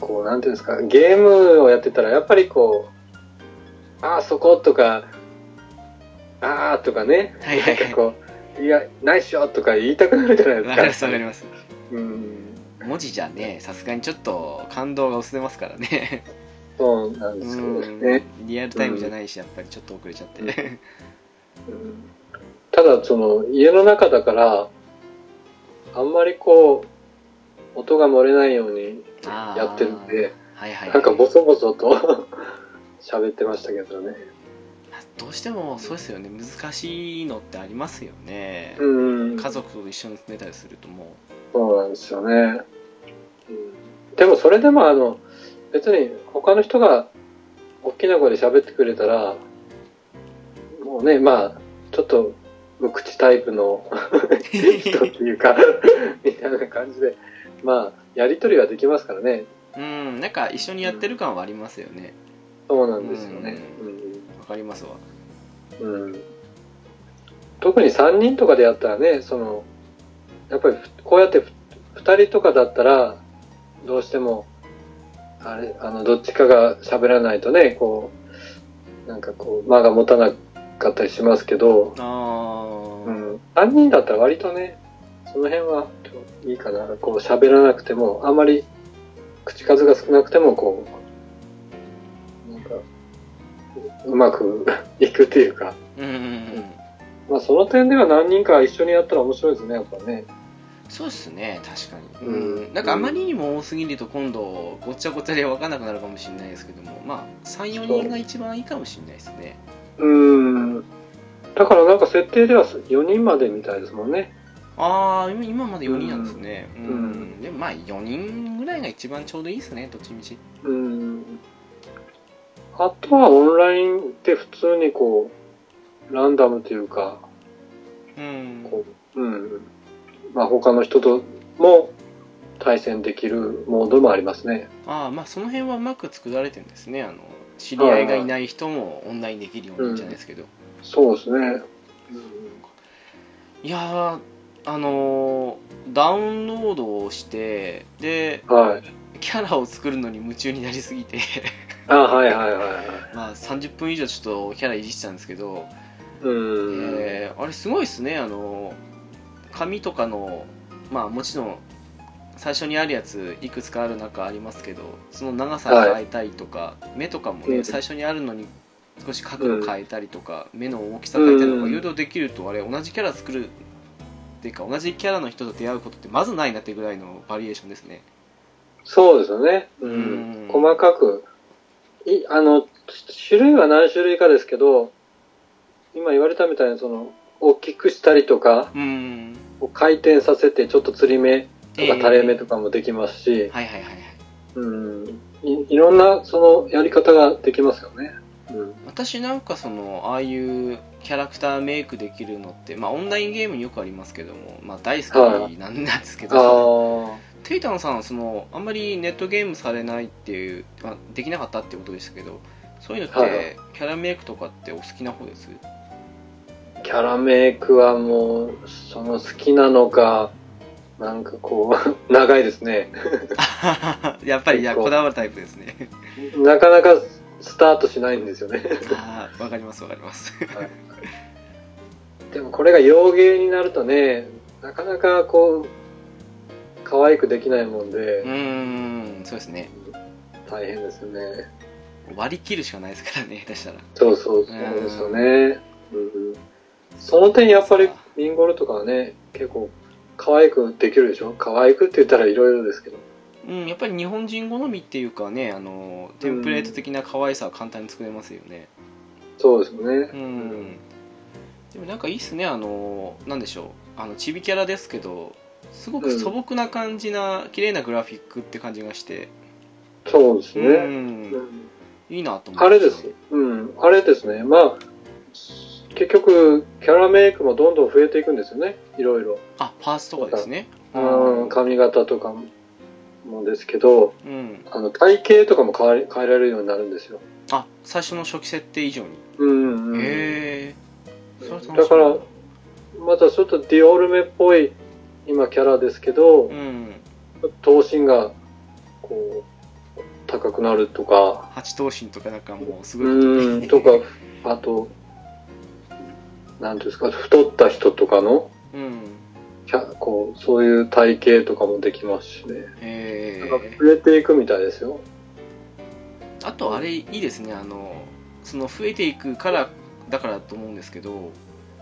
[SPEAKER 2] こう、なんていうんですか、ゲームをやってたら、やっぱりこう、ああ、そことか、ああとかね、
[SPEAKER 1] はいはいはい。
[SPEAKER 2] なんかこう、いや、ないっしょとか言いたくなるじゃないですか。
[SPEAKER 1] わかりますわかります。
[SPEAKER 2] うん。
[SPEAKER 1] 文字じゃねさすがにちょっと感動が薄れますからね。
[SPEAKER 2] そうなんですよね。
[SPEAKER 1] うん。リアルタイムじゃないしやっぱりちょっと遅れちゃって、
[SPEAKER 2] うん。うん。ただ、その、家の中だから、あんまりこう、音が漏れないようにやってるんで、
[SPEAKER 1] はいはい、はい、
[SPEAKER 2] なんかボソボソと 喋ってましたけどね。
[SPEAKER 1] どうしてもそうですよね難しいのってありますよね、
[SPEAKER 2] うん。
[SPEAKER 1] 家族と一緒に寝たりするとも
[SPEAKER 2] そうなんですよね。うんでもそれでもあの、別に他の人が大きな声で喋ってくれたら、もうね、まあ、ちょっと無口タイプの人っていうか、みたいな感じで、まあ、やりとりはできますからね。
[SPEAKER 1] うんなんか一緒にやってる感はありますよね。
[SPEAKER 2] そうなんですよね。
[SPEAKER 1] わかりますわ。
[SPEAKER 2] うん。うん特に3人とかでやったらね、その、やっぱりこうやって二人とかだったら、どうしても、あれ、あの、どっちかが喋らないとね、こう、なんかこう、間が持たなかったりしますけど、
[SPEAKER 1] ああ、
[SPEAKER 2] うん。三人だったら割とね、その辺はいいかな。こう、喋らなくても、あんまり口数が少なくても、こう、なんか、うまく いくっていうか、
[SPEAKER 1] うん。
[SPEAKER 2] まあその点では何人か一緒にやったら面白いですね、やっぱね。
[SPEAKER 1] そうですね、確かに。
[SPEAKER 2] う
[SPEAKER 1] うんん。なんかあまりにも多すぎると今度、ごっちゃごちゃで分かんなくなるかもしれないですけども、まあ、3、4人が一番いいかもしれないですね。
[SPEAKER 2] うーん。だからなんか設定では4人までみたいですもんね。
[SPEAKER 1] ああ、今今まで4人なんですね。うん。
[SPEAKER 2] うん
[SPEAKER 1] でもまあ、4人ぐらいが一番ちょうどいいですね、どっちみち。
[SPEAKER 2] うん。あとはオンラインで普通にこう、ランダムというか、
[SPEAKER 1] うん。
[SPEAKER 2] こう、うん。まあ他の人とも対戦できるモードもありますね。
[SPEAKER 1] ああ、まあ、その辺はうまく作られてるんですね。あの、知り合いがいない人もオンラインできるようにじゃないですけど。
[SPEAKER 2] そうですね。
[SPEAKER 1] いやー、あのーダウンロードをして、で、
[SPEAKER 2] はい。
[SPEAKER 1] キャラを作るのに夢中になりすぎて、
[SPEAKER 2] あ、はいはいはいはい。
[SPEAKER 1] まあ30分以上ちょっとキャラいじってたんですけど、
[SPEAKER 2] うん。
[SPEAKER 1] えーあれすごいですね、あの、紙とかの、まあもちろん、最初にあるやついくつかある中ありますけど、その長さ変えたりとか、目とかもね、
[SPEAKER 2] うん
[SPEAKER 1] 最初にあるのに少し角度変えたりとか、目の大きさ変えたりとか、
[SPEAKER 2] うん
[SPEAKER 1] いろいろできると、あれ同じキャラ作るっていうか、同じキャラの人と出会うことってまずないなってぐらいのバリエーションですね。
[SPEAKER 2] そうですよね。う
[SPEAKER 1] うん
[SPEAKER 2] ん。細かく。い、あの、種類は何種類かですけど、今言われたみたいにその、大きくしたりとか、
[SPEAKER 1] うん。
[SPEAKER 2] 回転させてちょっと釣り目と
[SPEAKER 1] ええ
[SPEAKER 2] か垂れ目とかもできますし、
[SPEAKER 1] はいはいはいはい。
[SPEAKER 2] うん。いいろんなそのやり方ができますよね。うん。
[SPEAKER 1] 私なんかそのああいうキャラクターメイクできるのって、まあ、オンラインゲームによくありますけども、まあ、大好きなんですけど、
[SPEAKER 2] ああ。
[SPEAKER 1] テイタンさんそのあんまりネットゲームされないっていう、まあ、できなかったってことでしたけどそういうのって、
[SPEAKER 2] はいはい
[SPEAKER 1] キャラメイクとかってお好きな方です？
[SPEAKER 2] キャラメイクはもう、その好きなのか、なんかこう、長いですね。
[SPEAKER 1] やっぱりいやこだわるタイプですね。
[SPEAKER 2] なかなかスタートしないんですよね。
[SPEAKER 1] ああわかりますわかります。
[SPEAKER 2] でもこれが洋芸になるとね、なかなかこう、可愛くできないもん
[SPEAKER 1] う
[SPEAKER 2] で、
[SPEAKER 1] ーんそうですね。
[SPEAKER 2] 大変ですよね。
[SPEAKER 1] 割り切るしかないですからね出したら。
[SPEAKER 2] そうそう、そうですよね。うん、その点やっぱりミンゴルとかはね、結構可愛くできるでしょ？可愛くって言ったらいろいろですけど。
[SPEAKER 1] うん、やっぱり日本人好みっていうかねあのテンプレート的な可愛さは簡単に作れますよね
[SPEAKER 2] そうですよね
[SPEAKER 1] う。んでもなんかいいっすねあのなんでしょうあのチビキャラですけどすごく素朴な感じな、綺麗なグラフィックって感じがしてう
[SPEAKER 2] そうですね。
[SPEAKER 1] ん
[SPEAKER 2] うん
[SPEAKER 1] いいなと思って
[SPEAKER 2] あれです。うん、あれですね。まあ、結局、キャラメイクもどんどん増えていくんですよね。いろいろ。
[SPEAKER 1] あパーツとかですね。
[SPEAKER 2] うん、髪型とかもですけど、
[SPEAKER 1] うん。
[SPEAKER 2] あの、体型とかも変わり変えられるようになるんですよ。
[SPEAKER 1] あ最初の初期設定以上に、
[SPEAKER 2] うん、うん。
[SPEAKER 1] へえそれ楽しみ。
[SPEAKER 2] だから、またちょっとディオールメっぽい、今キャラですけど
[SPEAKER 1] う、ん。
[SPEAKER 2] 頭身が、こう、高くなるとか、
[SPEAKER 1] 八頭身とかなんかもうすごい。
[SPEAKER 2] うん、とか、あと、なんですか、太った人とかの、
[SPEAKER 1] うん
[SPEAKER 2] キャこう、そういう体型とかもできますしね。
[SPEAKER 1] へ
[SPEAKER 2] なんか
[SPEAKER 1] え
[SPEAKER 2] 増えていくみたいですよ。
[SPEAKER 1] あとあれいいですねあのその増えていくからだからだと思うんですけど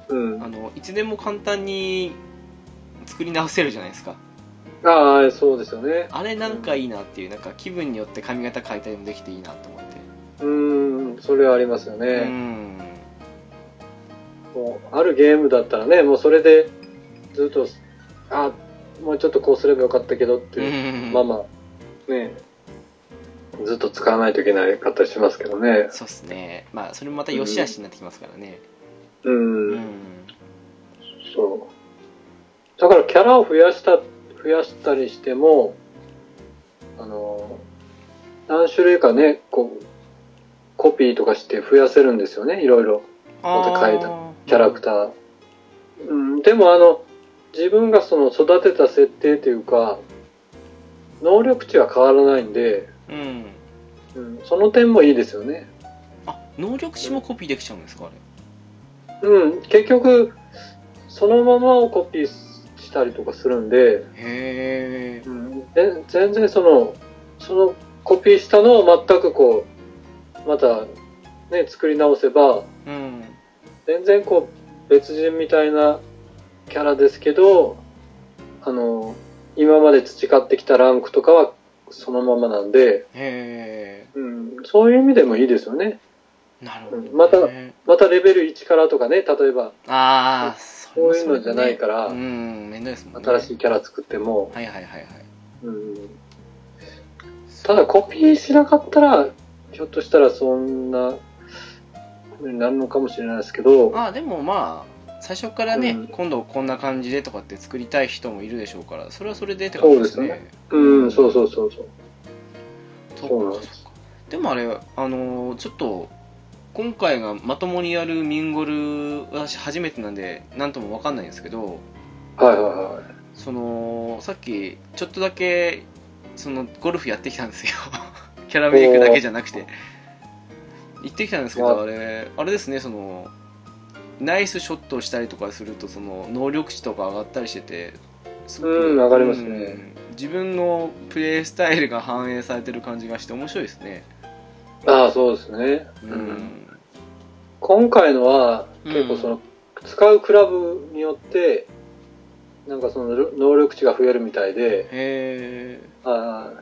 [SPEAKER 2] うん。
[SPEAKER 1] あのいつでも簡単に作り直せるじゃないですか
[SPEAKER 2] ああ、そうですよね。
[SPEAKER 1] あれなんかいいなっていうなんか気分によって髪型変えたりもできていいなと思って
[SPEAKER 2] うん、それはありますよ
[SPEAKER 1] う
[SPEAKER 2] ね。
[SPEAKER 1] ん
[SPEAKER 2] もう、あるゲームだったらね、もうそれで、ずっと、あもうちょっとこうすればよかったけどって
[SPEAKER 1] う
[SPEAKER 2] いう、
[SPEAKER 1] ん
[SPEAKER 2] まあまあ、ね、ずっと使わないといけないかったりしますけどね。
[SPEAKER 1] そうっすねまあそれもまた良し悪しになってきますからね
[SPEAKER 2] うん、
[SPEAKER 1] うん
[SPEAKER 2] そう。だからキャラを増やした、増やしたりしても、あの、何種類かね、こう、コピーとかして増やせるんですよね、いろいろ。また変えたキャラクター。うん、でもあの、自分がその育てた設定というか、能力値は変わらないんで、
[SPEAKER 1] うん
[SPEAKER 2] うん、その点もいいですよね。
[SPEAKER 1] あ能力値もコピーできちゃうんですかあれ？
[SPEAKER 2] うん、結局、そのままをコピーしたりとかするんで、
[SPEAKER 1] へえ
[SPEAKER 2] うん、で全然その、そのコピーしたのを全くこう、またね、作り直せば、
[SPEAKER 1] うん
[SPEAKER 2] 全然こう、別人みたいなキャラですけど、あの、今まで培ってきたランクとかはそのままなんで、
[SPEAKER 1] へ
[SPEAKER 2] うん、そういう意味でもいいですよね。
[SPEAKER 1] えなるほど、ね。
[SPEAKER 2] うんまたまたレベル1からとかね、例えば、
[SPEAKER 1] ああ
[SPEAKER 2] そういうのじゃないから
[SPEAKER 1] うん
[SPEAKER 2] 新しいキャラ作っても、
[SPEAKER 1] はいはいはいはい。
[SPEAKER 2] うん、ただコピーしなかったら、ひょっとしたらそんな、になるのかもしれないですけど、
[SPEAKER 1] ああでもまあ最初からね、
[SPEAKER 2] うん。
[SPEAKER 1] 今度こんな感じでとかって作りたい人もいるでしょうからそれはそれでって感じですね。
[SPEAKER 2] そうですうん、そうそうそうそう。
[SPEAKER 1] そ
[SPEAKER 2] そうなんです。
[SPEAKER 1] でもあれあのーちょっと今回がまともにやるミンゴル私初めてなんで何とも分かんないんですけど
[SPEAKER 2] はいはいはい。
[SPEAKER 1] そのさっきちょっとだけそのゴルフやってきたんですよ。キャラメイクだけじゃなくて行ってきたんですけ
[SPEAKER 2] あ
[SPEAKER 1] どあれあれですねそのナイスショットをしたりとかするとその能力値とか上がったりしててす
[SPEAKER 2] うん上がりますね。
[SPEAKER 1] うん自分のプレイスタイルが反映されてる感じがして面白いですね。
[SPEAKER 2] ああ、そうですね。
[SPEAKER 1] うん、
[SPEAKER 2] 今回のは、
[SPEAKER 1] うん。
[SPEAKER 2] 結構その、使うクラブによって、なんかその能力値が増えるみたいで、
[SPEAKER 1] へえ
[SPEAKER 2] あ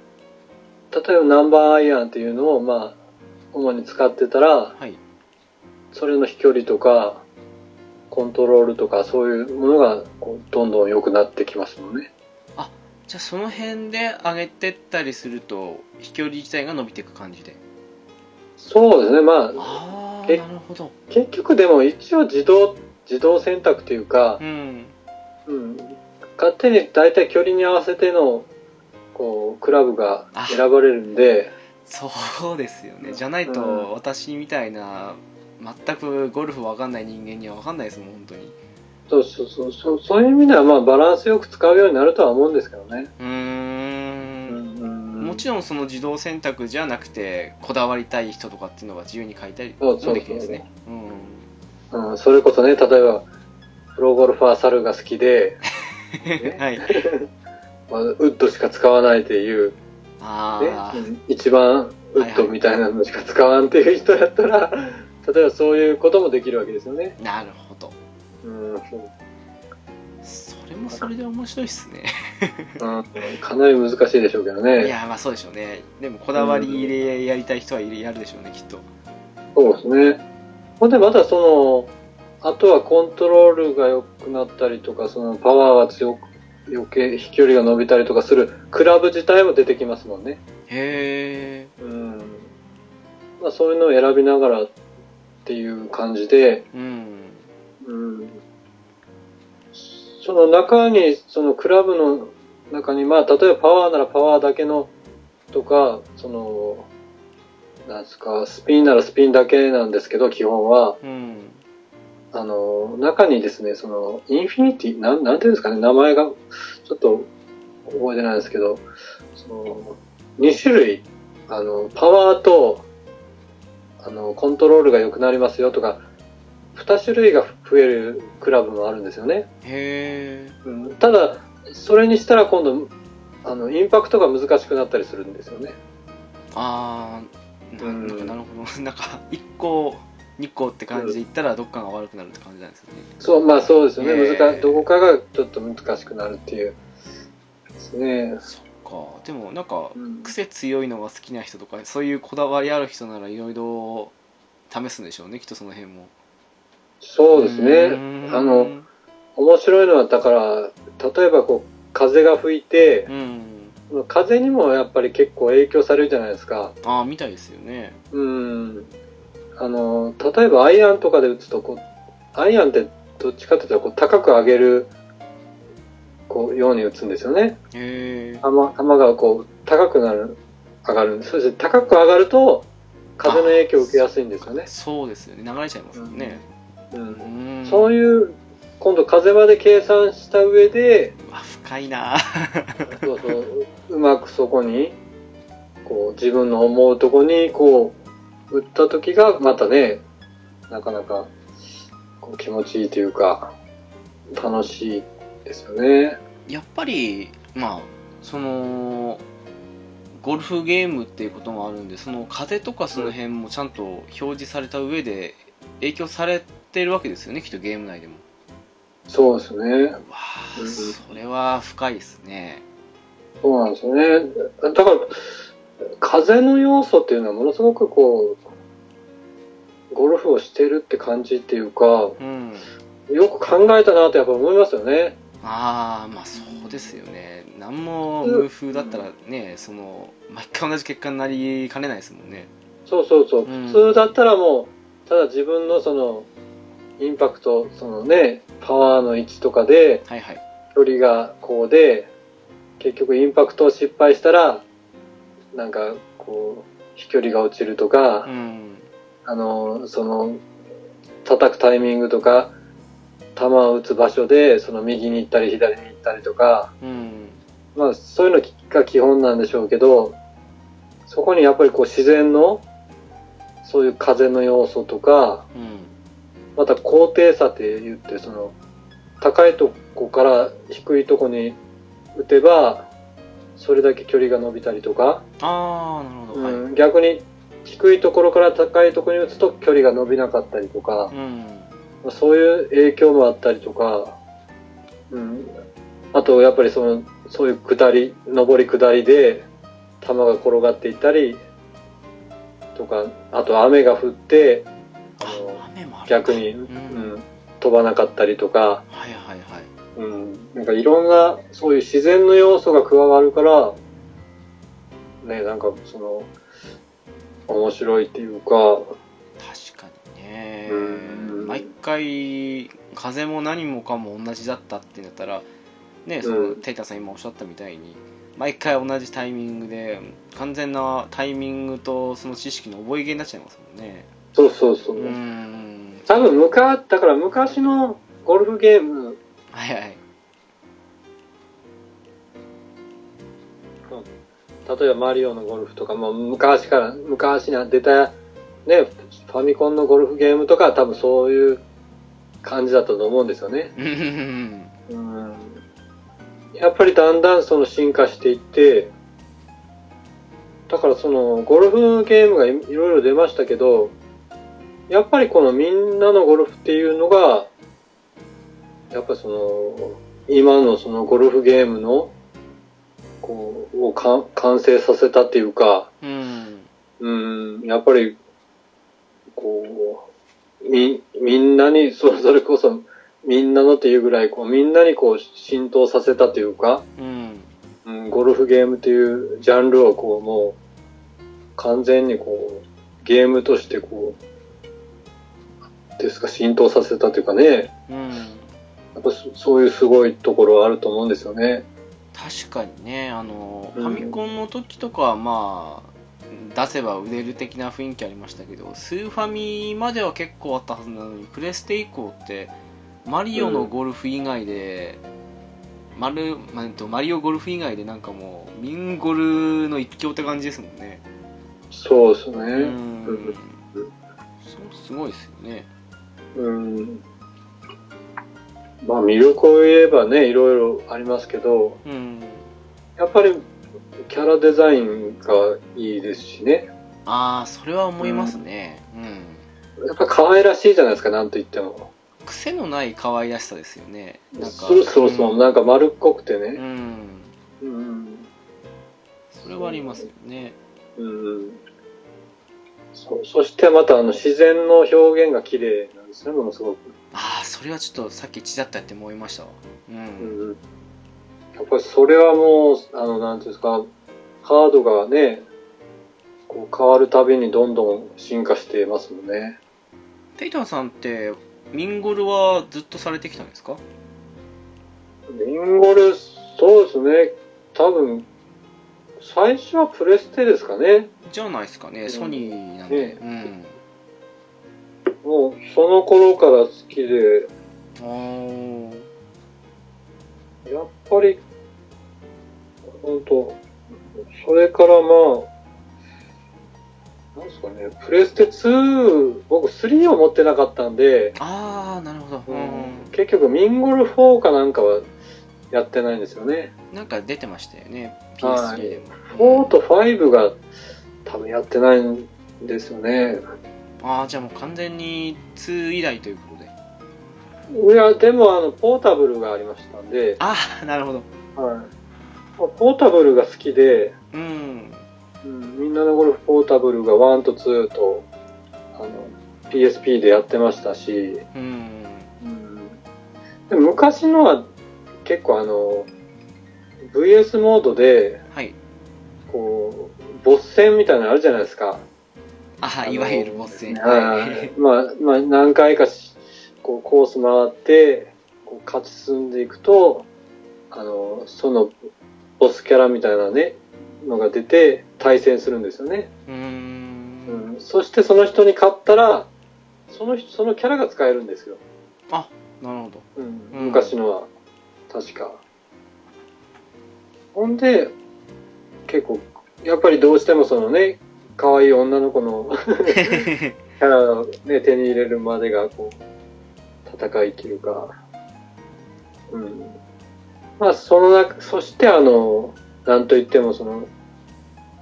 [SPEAKER 2] ー例えばナンバーアイアンっていうのを、まあ、主に使ってたら、
[SPEAKER 1] はい。
[SPEAKER 2] それの飛距離とか、コントロールとか、そういうものがこうどんどん良くなってきますもんね。
[SPEAKER 1] じゃあその辺で上げてったりすると飛距離自体が伸びていく感じで。
[SPEAKER 2] そうですね、ま
[SPEAKER 1] ああなるほど。
[SPEAKER 2] 結局でも一応自動、自動選択というか
[SPEAKER 1] う、ん。
[SPEAKER 2] うん、勝手に大体距離に合わせての、こう、クラブが選ばれるんで、
[SPEAKER 1] そうですよね。じゃないと
[SPEAKER 2] うん。
[SPEAKER 1] 私みたいな全くゴルフわかんない人間にはわかんないですもん本当に。
[SPEAKER 2] そうそうそう。そう、そういう意味ではまあバランスよく使うようになるとは思うんですけどね。
[SPEAKER 1] うーん。
[SPEAKER 2] うん
[SPEAKER 1] もちろんその自動選択じゃなくてこだわりたい人とかっていうのは自由に書いたりもできるんですね。うん。
[SPEAKER 2] うん、それこそね、例えば、プロゴルファー猿が好きで、
[SPEAKER 1] はい。
[SPEAKER 2] まあ、ウッドしか使わないっていう、ね一番ウッドみたいなのしか使わんっていう人やったら、例えばそういうこともできるわけですよね。
[SPEAKER 1] なるほど。
[SPEAKER 2] うん、う。ん
[SPEAKER 1] それもそれで面白いっすね。
[SPEAKER 2] かなり難しいでしょうけどね。
[SPEAKER 1] いやまあそうでしょうね。でもこだわりでやりたい人はやるでしょうねきっと。
[SPEAKER 2] そうですね。ほんでまたその、あとはコントロールが良くなったりとか、そのパワーが強く、余計飛距離が伸びたりとかするクラブ自体も出てきますもんね。
[SPEAKER 1] へえ
[SPEAKER 2] うん。まあそういうのを選びながらっていう感じで、
[SPEAKER 1] うん
[SPEAKER 2] うん。その中に、そのクラブの中に、まあ例えばパワーならパワーだけのとか、その、なんですか、スピンならスピンだけなんですけど、基本は。
[SPEAKER 1] うん
[SPEAKER 2] あの、中にですね、その、インフィニティ、なん、なんていうんですかね、名前が、ちょっと覚えてないですけど、その、2種類、あの、パワーと、あの、コントロールが良くなりますよとか、2種類が増えるクラブもあるんですよね。
[SPEAKER 1] へえ
[SPEAKER 2] うん、ただ、それにしたら今度、あの、インパクトが難しくなったりするんですよね。
[SPEAKER 1] ああ
[SPEAKER 2] ん
[SPEAKER 1] なるほど なんか1個2個って感じでいったらどっかが悪くなるって感じなんですよね
[SPEAKER 2] そう、まあそうですよね。
[SPEAKER 1] へー
[SPEAKER 2] 難しどこかがちょっと難しくなるっていう。ですね。
[SPEAKER 1] そっかでもなんか
[SPEAKER 2] うん
[SPEAKER 1] 癖強いのが好きな人とかそういうこだわりある人ならいろいろ試すんでしょうねきっとその辺も
[SPEAKER 2] そうですね。あの、面白いのは、だから、例えばこう、風が吹いて
[SPEAKER 1] う、ん
[SPEAKER 2] 風にもやっぱり結構影響されるじゃないですか。
[SPEAKER 1] ああみたいですよね
[SPEAKER 2] うん。あの、例えばアイアンとかで打つと、こう、アイアンってどっちかっていうと、こう、高く上げる、こう、ように打つんですよね。
[SPEAKER 1] へえ
[SPEAKER 2] 球、球がこう、高くなる、上がる。そして高く上がると、風の影響を受けやすいんですよね。
[SPEAKER 1] そうですよね流れちゃいますもんね
[SPEAKER 2] うん
[SPEAKER 1] う。ん
[SPEAKER 2] そういう今度風まで計算した上で、
[SPEAKER 1] 深いな
[SPEAKER 2] そうそう、うまくそこに、こう、自分の思うとこに、こう、打った時が、またね、なかなか、こう気持ちいいというか、楽しいですよね。
[SPEAKER 1] やっぱりまあそのゴルフゲームっていうこともあるんでその風とかその辺もちゃんと表示された上で影響されてるわけですよねきっとゲーム内でも
[SPEAKER 2] そうですね。
[SPEAKER 1] わあそれは深いですね
[SPEAKER 2] そうなんですよね。だから、風の要素っていうのはものすごくこう、ゴルフをしてるって感じっていうか、
[SPEAKER 1] うん。
[SPEAKER 2] よく考えたなとやっぱ思いますよね。
[SPEAKER 1] ああまあそうですよね。何も無風だったらねその毎回同じ結果になりかねないですもんね。
[SPEAKER 2] そうそうそう。
[SPEAKER 1] うん。
[SPEAKER 2] 普通だったらもう、ただ自分のその、インパクト、そのね、パワーの位置とかで、
[SPEAKER 1] はいはい。
[SPEAKER 2] 距離がこうで、結局インパクトを失敗したら、なんかこう、飛距離が落ちるとか、
[SPEAKER 1] うん。
[SPEAKER 2] あの、その、叩くタイミングとか、球を打つ場所で、その右に行ったり左に行ったりとか、
[SPEAKER 1] うん。
[SPEAKER 2] まあそういうのが基本なんでしょうけど、そこにやっぱりこう自然の、そういう風の要素とか、
[SPEAKER 1] うん
[SPEAKER 2] また高低差って言って、その、高いとこから低いとこに打てば、それだけ距離が伸びたりとか、
[SPEAKER 1] ああなるほど、はい。
[SPEAKER 2] うん、逆に低いところから高いところに打つと距離が伸びなかったりとか、
[SPEAKER 1] うん。
[SPEAKER 2] まあそういう影響もあったりとか、うん、あとやっぱりその、そういう下り、上り下りで球が転がっていったり、とか、あと雨が降って、あの逆に、
[SPEAKER 1] う
[SPEAKER 2] うんん、飛ばなかったりとか、
[SPEAKER 1] はいはいはい
[SPEAKER 2] うん、なんかいろんなそういう自然の要素が加わるから、ね、なんかその、面白いっていうか、
[SPEAKER 1] 確かにね。
[SPEAKER 2] うん。
[SPEAKER 1] 毎回風も何もかも同じだったってなったらねその、
[SPEAKER 2] うん
[SPEAKER 1] テイタさん今おっしゃったみたいに毎回同じタイミングで完全なタイミングとその知識の覚え毛になっちゃいますもんね。
[SPEAKER 2] そうそうそう。う。
[SPEAKER 1] ん。
[SPEAKER 2] 多分むか、だから昔のゴルフゲーム、
[SPEAKER 1] はいはい。
[SPEAKER 2] 例えばマリオのゴルフとか、まあ、昔から、昔に出た、ね、ファミコンのゴルフゲームとかは多分そういう感じだったと思うんですよね。
[SPEAKER 1] うん。
[SPEAKER 2] うん。やっぱりだんだんその進化していって、だからそのゴルフゲームがいいろいろ出ましたけど、やっぱりこのみんなのゴルフっていうのが、やっぱりその、今のそのゴルフゲームの、こう、をか完成させたっていうか、
[SPEAKER 1] うん。
[SPEAKER 2] うん、やっぱり、こう、み、みんなに、そそれこそ、みんなのっていうぐらい、こう、みんなにこう、浸透させたというか、
[SPEAKER 1] うん。
[SPEAKER 2] うん、ゴルフゲームっていうジャンルをこう、もう、完全にこう、ゲームとしてこう、ですか、浸透させたというかね、
[SPEAKER 1] うん
[SPEAKER 2] やっぱそそういうすごいところはあると思うんですよね。
[SPEAKER 1] 確かにねあの、
[SPEAKER 2] うん
[SPEAKER 1] ファミコンの時とかはまあ出せば売れる的な雰囲気ありましたけどスーファミまでは結構あったはずなのにプレステ以降ってマリオのゴルフ以外で、マルまあえっとマリオゴルフ以外でなんかもうミンゴルの一強って感じですもんね
[SPEAKER 2] そうですね。
[SPEAKER 1] うん
[SPEAKER 2] うん
[SPEAKER 1] そうすごいですよね
[SPEAKER 2] うん。まあ魅力を言えばね、いろいろありますけど、
[SPEAKER 1] うん
[SPEAKER 2] やっぱりキャラデザインがいいですしね。
[SPEAKER 1] ああそれは思いますねうん、
[SPEAKER 2] やっぱ可愛らしいじゃないですか、なんと言っても。
[SPEAKER 1] 癖のない可愛らしさですよねなんか
[SPEAKER 2] そうそうそう、
[SPEAKER 1] ん
[SPEAKER 2] なんか丸っこくて
[SPEAKER 1] う
[SPEAKER 2] ね。
[SPEAKER 1] ん
[SPEAKER 2] うん。
[SPEAKER 1] それはありますよね
[SPEAKER 2] うん。そそしてまたあの自然の表現が綺麗なんですね、ものすごく。
[SPEAKER 1] それはちょっとさっきちらっとやって思いましたわう
[SPEAKER 2] うんん。やっぱりそれはもう、あの、なんていうんですか、カードがね、こう変わるたびにどんどん進化していますもんね。
[SPEAKER 1] テイタンさんってミンゴルはずっとされてきたんですか？
[SPEAKER 2] リンゴル、そうですね。多分、最初はプレステですかね。
[SPEAKER 1] じゃないですかね、
[SPEAKER 2] ん
[SPEAKER 1] ソニーなんで、うん
[SPEAKER 2] もう、その頃から好きで、やっぱり、本当それからまあ、なんですかね、プレステ2、僕3を持ってなかったんで、
[SPEAKER 1] ああなるほど、うん。
[SPEAKER 2] 結局ミンゴル4かなんかはやってないんですよね。
[SPEAKER 1] なんか出てましたよね
[SPEAKER 2] はい。
[SPEAKER 1] PS3 でも、
[SPEAKER 2] 4と5が多分やってないんですよね。
[SPEAKER 1] ああじゃあもう完全に2以来ということで。
[SPEAKER 2] いや、でもあの、ポータブルがありましたんで、
[SPEAKER 1] ああなるほど。
[SPEAKER 2] はい。まあポータブルが好きで、
[SPEAKER 1] うん。
[SPEAKER 2] うん、みんなのゴルフポータブルが1と2と、あの、PSP でやってましたし、
[SPEAKER 1] うん。
[SPEAKER 2] うん、でも昔のは結構あの、VS モードで、
[SPEAKER 1] はい。
[SPEAKER 2] こう、ボス戦みたいなのあるじゃないですか。
[SPEAKER 1] ああいわゆるボス戦
[SPEAKER 2] はい。まあ、まあ、何回かし、こう、コース回って、こう、勝ち進んでいくと、あの、その、ボスキャラみたいなね、のが出て、対戦するんですよね。
[SPEAKER 1] うーん
[SPEAKER 2] うん。そしてその人に勝ったら、その人、そのキャラが使えるんですよ。
[SPEAKER 1] あなるほど
[SPEAKER 2] うん。
[SPEAKER 1] うん
[SPEAKER 2] 昔のは、確か。ほんで、結構、やっぱりどうしてもそのね、可愛い女の子の キャラをね、手に入れるまでが、こう、戦いというか、うん。まあ、その中、そしてあの、なんといってもその、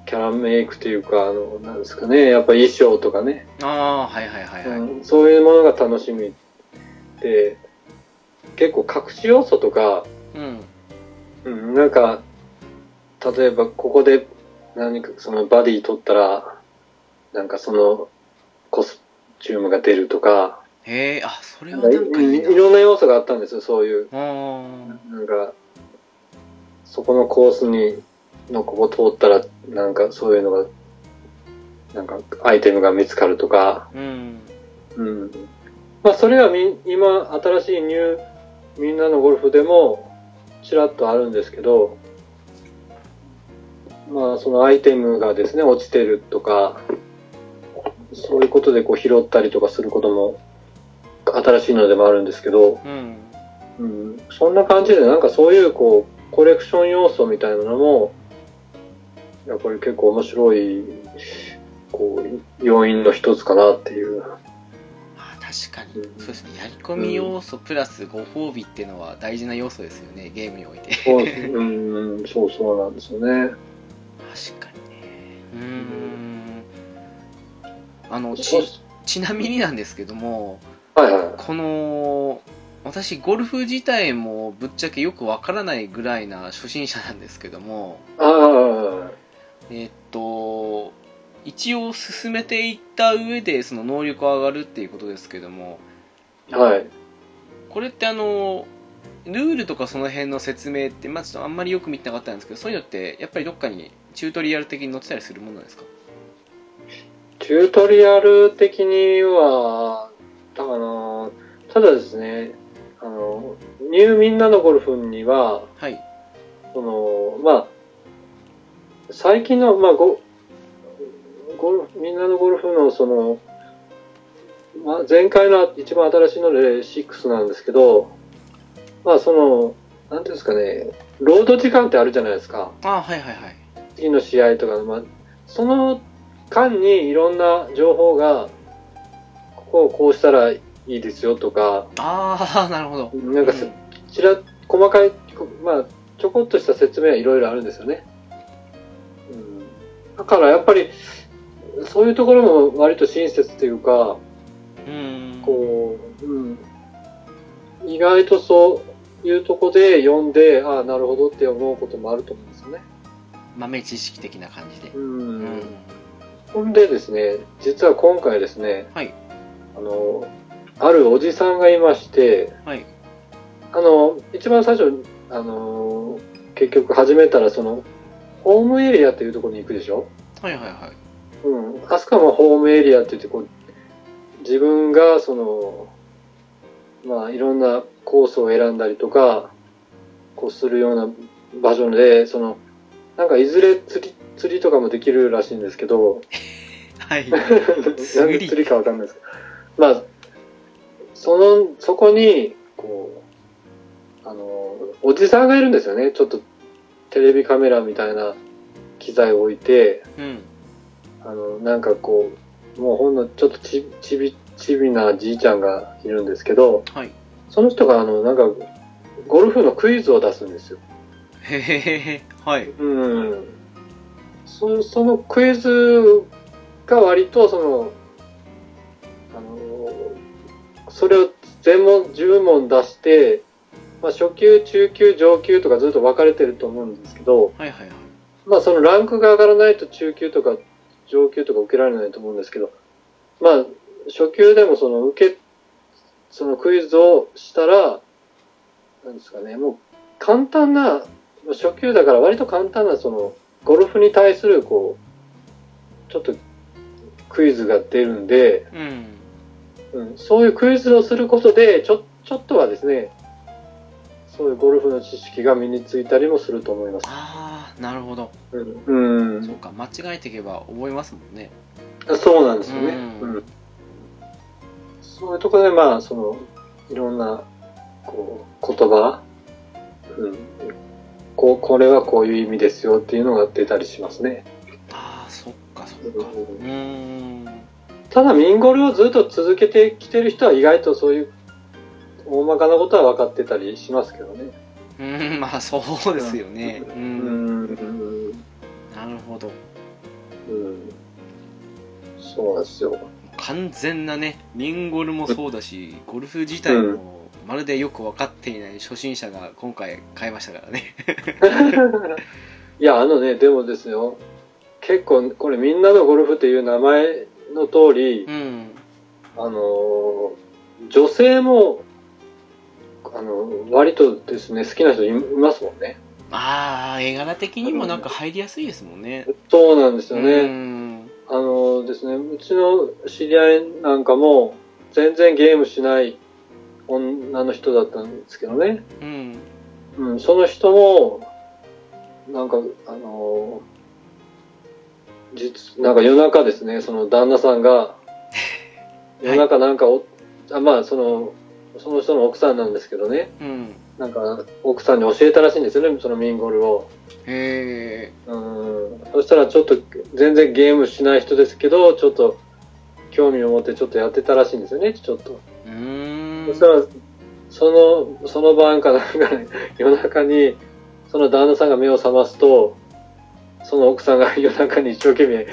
[SPEAKER 2] キャラメイクというか、あの、なんですかね、やっぱ衣装とかね、
[SPEAKER 1] ああはいはいはいはい、
[SPEAKER 2] うん、そういうものが楽しみで、結構隠し要素とか、
[SPEAKER 1] うん。
[SPEAKER 2] うん、なんか、例えばここで何かそのバディ取ったら、なんかそのコスチュームが出るとか、
[SPEAKER 1] へえあそれはなんかいいな。い
[SPEAKER 2] ろんな要素があったんですよ、そういう。なんか、そこのコースに、のここ通ったら、なんかそういうのが、なんかアイテムが見つかるとか、
[SPEAKER 1] うん。
[SPEAKER 2] うん。まあそれはみ今、新しいニュー、みんなのゴルフでも、ちらっとあるんですけど、まあそのアイテムがですね、落ちてるとか、そういうことでこう拾ったりとかすることも、新しいのでもあるんですけど、
[SPEAKER 1] うん。
[SPEAKER 2] うん、そんな感じでなんかそういうこう、コレクション要素みたいなのも、やっぱり結構面白い、こう、要因の一つかなっていう。
[SPEAKER 1] あ確かに、
[SPEAKER 2] うん。
[SPEAKER 1] そうですね。やり込み要素プラスご褒美っていうのは大事な要素ですよねゲームにおいて。
[SPEAKER 2] そう、うん、そうそうなんですよね。
[SPEAKER 1] 確かにねうーんあのちちなみになんですけども
[SPEAKER 2] はいはい。
[SPEAKER 1] この私ゴルフ自体もぶっちゃけよくわからないぐらいな初心者なんですけども
[SPEAKER 2] あ
[SPEAKER 1] えっと一応進めていった上でその能力上がるっていうことですけども
[SPEAKER 2] あ、はい。
[SPEAKER 1] これってあのルールとかその辺の説明って、まあ、ちょっとあんまりよく見てなかったんですけどそういうのってやっぱりどっかにチュートリアル的に載ってたりするものなんですか？
[SPEAKER 2] チュートリアル的には、だから、ただですね、あの、ニューみんなのゴルフには、
[SPEAKER 1] はい。
[SPEAKER 2] その、まあ、最近の、まあ、ゴゴルフ、みんなのゴルフの、その、まあ、前回の一番新しいので6なんですけど、まあ、その、なんていうんですかね、ロード時間ってあるじゃないですか。
[SPEAKER 1] あはいはいはい
[SPEAKER 2] 次の試合とか、まあ、その間にいろんな情報が、ここをこうしたらいいですよとか、
[SPEAKER 1] ああなるほど。
[SPEAKER 2] なんかせ
[SPEAKER 1] うん。
[SPEAKER 2] ちら、細かい、まあ、ちょこっとした説明はいろいろあるんですよね。うん、だからやっぱり、そういうところも割と親切というか、
[SPEAKER 1] うん。
[SPEAKER 2] こう、うん、意外とそういうとこで読んで、ああ、なるほどって思うこともあると思うんです。
[SPEAKER 1] 豆知識的な感じで
[SPEAKER 2] う。
[SPEAKER 1] うん
[SPEAKER 2] ん。ほんでですね、実は今回ですね、
[SPEAKER 1] はい
[SPEAKER 2] あの、あるおじさんがいまして、
[SPEAKER 1] はい
[SPEAKER 2] あの、一番最初、あの、結局始めたら、その、ホームエリアっていうところに行くでしょ？
[SPEAKER 1] はいはいはい
[SPEAKER 2] うん。あそこはまあホームエリアって言って、こう、自分が、その、まあ、いろんなコースを選んだりとか、こうするような場所で、その、なんかいずれ釣り、釣りとかもできるらしいんですけど、
[SPEAKER 1] はい
[SPEAKER 2] なんで
[SPEAKER 1] 釣り
[SPEAKER 2] 釣りかわかんないですけど。まあ、その、そこに、こあの、おじさんがいるんですよね。ちょっとテレビカメラみたいな機材を置いて、
[SPEAKER 1] うん。
[SPEAKER 2] あの、なんかこう、もうほんのちょっとち、ちび、ちびなじいちゃんがいるんですけど、
[SPEAKER 1] はい。
[SPEAKER 2] その人があの、なんか、ゴルフのクイズを出すんですよ。
[SPEAKER 1] へへへへ。はい。
[SPEAKER 2] うん。そそのクイズが割とその、あの、それを全問、10問出して、まあ初級、中級、上級とかずっと分かれてると思うんですけど、
[SPEAKER 1] はいはいはい。
[SPEAKER 2] まあそのランクが上がらないと中級とか上級とか受けられないと思うんですけど、まあ初級でもその受け、そのクイズをしたら、なんですかね、もう簡単な、初級だから割と簡単なそのゴルフに対するこう、ちょっとクイズが出るんで、
[SPEAKER 1] うん。
[SPEAKER 2] うん、そういうクイズをすることで、ちょ、ちょっとはですね、そういうゴルフの知識が身についたりもすると思います。
[SPEAKER 1] ああ、なるほど。
[SPEAKER 2] うん。
[SPEAKER 1] そうか、間違えていけば覚えますもんね。
[SPEAKER 2] そうなんですよね。
[SPEAKER 1] うん
[SPEAKER 2] うんそういうところで、まあ、その、いろんな、こう、言葉、うん、こう、これはこういう意味ですよっていうのが出たりしますね。
[SPEAKER 1] ああ、そっかそっか。うーん。
[SPEAKER 2] ただ、ミンゴルをずっと続けてきてる人は意外とそういう、大まかなことは分かってたりしますけどね。
[SPEAKER 1] うーん、まあそうですよね。う。
[SPEAKER 2] うんん。うん。
[SPEAKER 1] なるほど。
[SPEAKER 2] うん。そうなんですよ。
[SPEAKER 1] 完全なね、ミンゴルもそうだし、ゴルフ自体もまるでよく分かっていない初心者が今回買いましたからね。
[SPEAKER 2] いや、あのね、でもですよ、結構、これみんなのゴルフっていう名前の通り
[SPEAKER 1] う、ん。
[SPEAKER 2] あのー、女性も、あの、割とですね、好きな人いいますもんね。
[SPEAKER 1] ああ、絵柄的にもなんか入りやすいですもんね。
[SPEAKER 2] そうなんですよ
[SPEAKER 1] う
[SPEAKER 2] ね。
[SPEAKER 1] ん。
[SPEAKER 2] あのーですね、うちの知り合いなんかも、全然ゲームしない女の人だったんですけどね。
[SPEAKER 1] うん。
[SPEAKER 2] うん、その人も、なんか、あのー実、なんか夜中ですね、その旦那さんが、夜中なんかお、あまあ、その、その人の奥さんなんですけどね、
[SPEAKER 1] うん。
[SPEAKER 2] なんか、奥さんに教えたらしいんですよね、そのミンゴルを。
[SPEAKER 1] へえ。
[SPEAKER 2] うん。そしたらちょっと、全然ゲームしない人ですけど、ちょっと、興味を持ってちょっとやってたらしいんですよね、ちょっと。
[SPEAKER 1] うーん。
[SPEAKER 2] そしたら、その、その晩かなんかね、夜中に、その旦那さんが目を覚ますと、その奥さんが夜中に一生懸命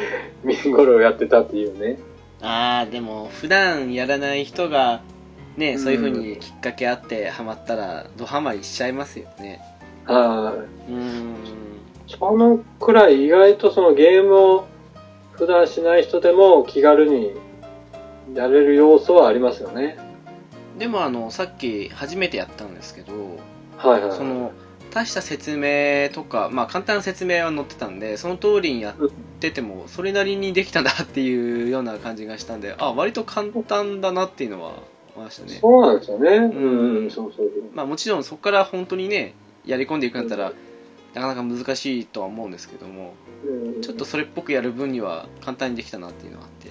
[SPEAKER 2] ミンゴルをやってたっていうね。
[SPEAKER 1] ああ、でも普段やらない人が、ね、
[SPEAKER 2] うん
[SPEAKER 1] そういう風にきっかけあってハマったら、ドハマりしちゃいますよね。
[SPEAKER 2] はい。
[SPEAKER 1] うーん。
[SPEAKER 2] そのくらい意外とそのゲームを普段しない人でも気軽にやれる要素はありますよね。
[SPEAKER 1] でもあの、さっき初めてやったんですけど、
[SPEAKER 2] はいはい。
[SPEAKER 1] その、大した説明とか、まあ簡単な説明は載ってたんで、その通りにやってても、それなりにできたなっていうような感じがしたんで、あ、割と簡単だなっていうのは思いましたね。
[SPEAKER 2] そうなんですよね。うん、そうそう。
[SPEAKER 1] まあもちろんそこから本当にね、やり込んでいくんだったら、なかなか難しいとは思うんですけども、
[SPEAKER 2] うん
[SPEAKER 1] ちょっとそれっぽくやる分には簡単にできたなっていうのがあって。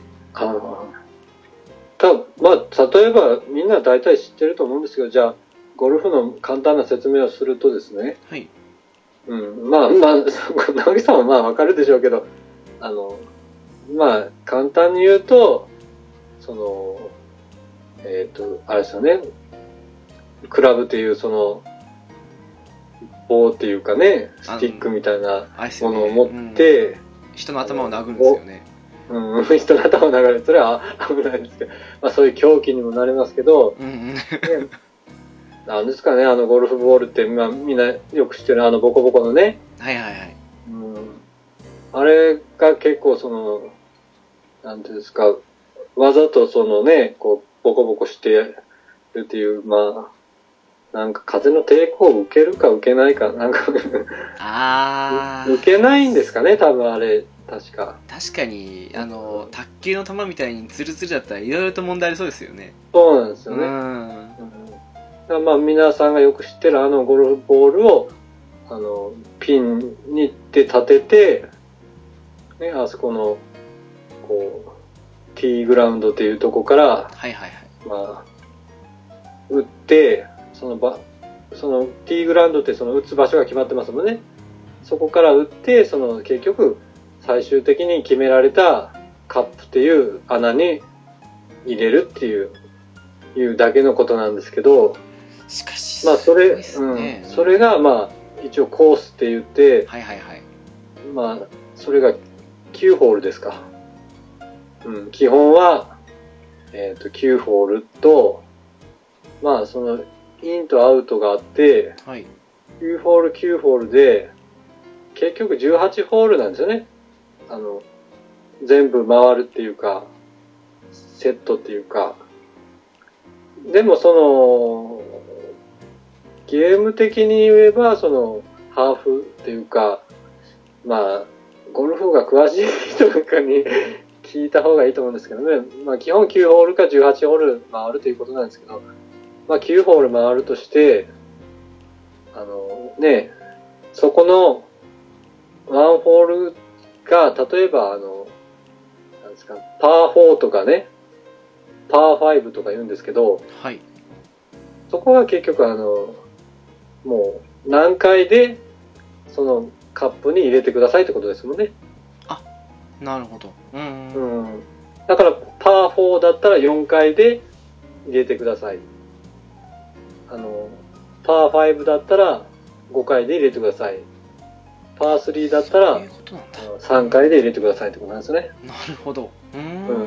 [SPEAKER 2] たまあ、例えばみんな大体知ってると思うんですけど、じゃあ、ゴルフの簡単な説明をするとですね、
[SPEAKER 1] はい。
[SPEAKER 2] うん、まあまあ、直木さんはまあわかるでしょうけど、あの、まあ、簡単に言うと、その、えっ、と、あれですよね、クラブっていうその、棒っていうかね、スティックみたいなものを持って、
[SPEAKER 1] 人の頭を殴るんですよね。
[SPEAKER 2] うん、人の頭を流れて、それは危ないですけど、まあそういう狂気にもなりますけど、
[SPEAKER 1] うんうん。
[SPEAKER 2] なんですかね、あのゴルフボールって、まあみんなよく知ってるあのボコボコのね、
[SPEAKER 1] はいはいはい。
[SPEAKER 2] うん、あれが結構その、なんていうんですか、わざとそのね、こう、ボコボコしてるっていう、まあ、なんか風の抵抗を受けるか受けないか、なんか
[SPEAKER 1] あー。
[SPEAKER 2] 受けないんですかね、多分あれ、確か。
[SPEAKER 1] 確かに、あの、卓球の球みたいにツルツルだったらいろいろと問題ありそうですよね。
[SPEAKER 2] そうなんです
[SPEAKER 1] う
[SPEAKER 2] よね。
[SPEAKER 1] ん。
[SPEAKER 2] うんまあ皆さんがよく知ってるあのゴルフボールをあのピンにで立てて、ね、あそこのこうティーグラウンドっていうとこから、
[SPEAKER 1] はいはいはい。
[SPEAKER 2] まあ、打ってその場そのティーグラウンドってその打つ場所が決まってますもんね。そこから打って、その結局最終的に決められたカップっていう穴に入れるっていう、いうだけのことなんですけど、
[SPEAKER 1] しかし、
[SPEAKER 2] まあそれ、
[SPEAKER 1] ね
[SPEAKER 2] うん、それがまあ一応コースって言って、
[SPEAKER 1] はいはいはい。
[SPEAKER 2] まあそれが9ホールですか。うん、基本は、えっ、と9ホールと、まあそのインとアウトがあって、
[SPEAKER 1] はい。
[SPEAKER 2] 9ホール9ホールで、結局18ホールなんですよね。あの、全部回るっていうか、セットっていうか。でもその、ゲーム的に言えば、その、ハーフっていうか、まあ、ゴルフが詳しい人なんかに 聞いた方がいいと思うんですけどね。まあ基本9ホールか18ホール回るということなんですけど、まあ9ホール回るとして、あのね、そこのワンホールが、例えばあの、なんですか、パー4とかね、パー5とか言うんですけど、
[SPEAKER 1] はい。
[SPEAKER 2] そこは結局あの、もう何回でそのカップに入れてくださいってことですもんね。
[SPEAKER 1] なるほど。うん。
[SPEAKER 2] う
[SPEAKER 1] うん
[SPEAKER 2] ん。だからパー4だったら4回で入れてください。あの、パー5だったら5回で入れてください。パー3だったら
[SPEAKER 1] そういうことなんだ。
[SPEAKER 2] 3回で入れてくださいってことなんですね。
[SPEAKER 1] なるほど。うーん。
[SPEAKER 2] うん